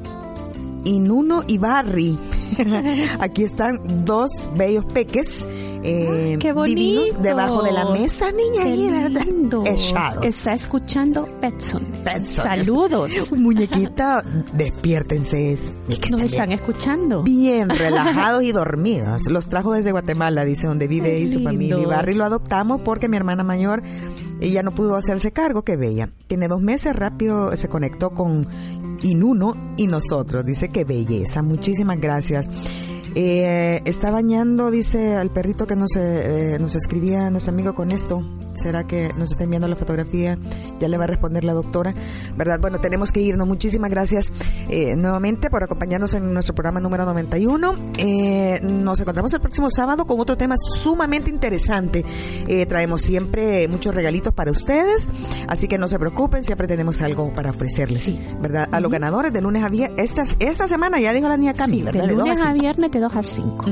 Inuno y Barry. Aquí están dos bellos peques eh, Qué divinos debajo de la mesa, niña, Qué ¿verdad? Echados. Está escuchando Petson. Petson. Saludos. Muñequita, despiértense. Es que Nos están bien, escuchando. bien relajados y dormidos. Los trajo desde Guatemala, dice, donde vive Qué y su familia. Y. Barry lo adoptamos porque mi hermana mayor ella no pudo hacerse cargo, que bella. Tiene dos meses, rápido se conectó con Inuno y nosotros. Dice que belleza. Muchísimas gracias. Eh, está bañando, dice al perrito que nos, eh, nos escribía nuestro amigo con esto. ¿Será que nos está enviando la fotografía? Ya le va a responder la doctora. ¿Verdad? Bueno, tenemos que irnos. Muchísimas gracias eh, nuevamente por acompañarnos en nuestro programa número 91. Eh, nos encontramos el próximo sábado con otro tema sumamente interesante. Eh, traemos siempre muchos regalitos para ustedes, así que no se preocupen, siempre tenemos algo para ofrecerles, ¿verdad? A los ganadores de lunes a viernes. Esta, esta semana ya dijo la niña Cami, Sí, ¿verdad? de lunes a viernes de 2 a 5.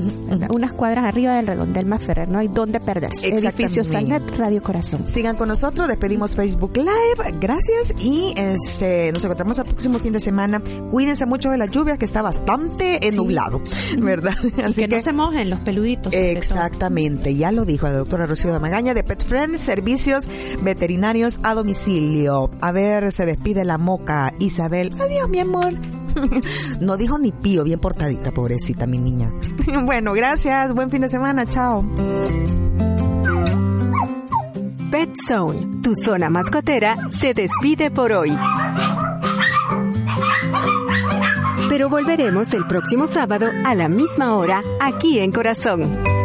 Unas cuadras arriba del redondel más Ferrer. No hay dónde perderse. Edificio. Sanet, Radio Corazón. Sigan con nosotros, despedimos Facebook Live, gracias y este, nos encontramos el próximo fin de semana. Cuídense mucho de las lluvias que está bastante eh, nublado, ¿verdad? Y que, no se mojen los peluditos. Exactamente, ya lo dijo la doctora Rocío de Magaña de Pet Friend, servicios veterinarios a domicilio. A ver, se despide la moca Isabel. Adiós, mi amor. No dijo ni pío, bien portadita, pobrecita mi niña. Bueno, gracias, buen fin de semana, chao. Pet Zone, tu zona mascotera, se despide por hoy. Pero volveremos el próximo sábado a la misma hora aquí en Corazón.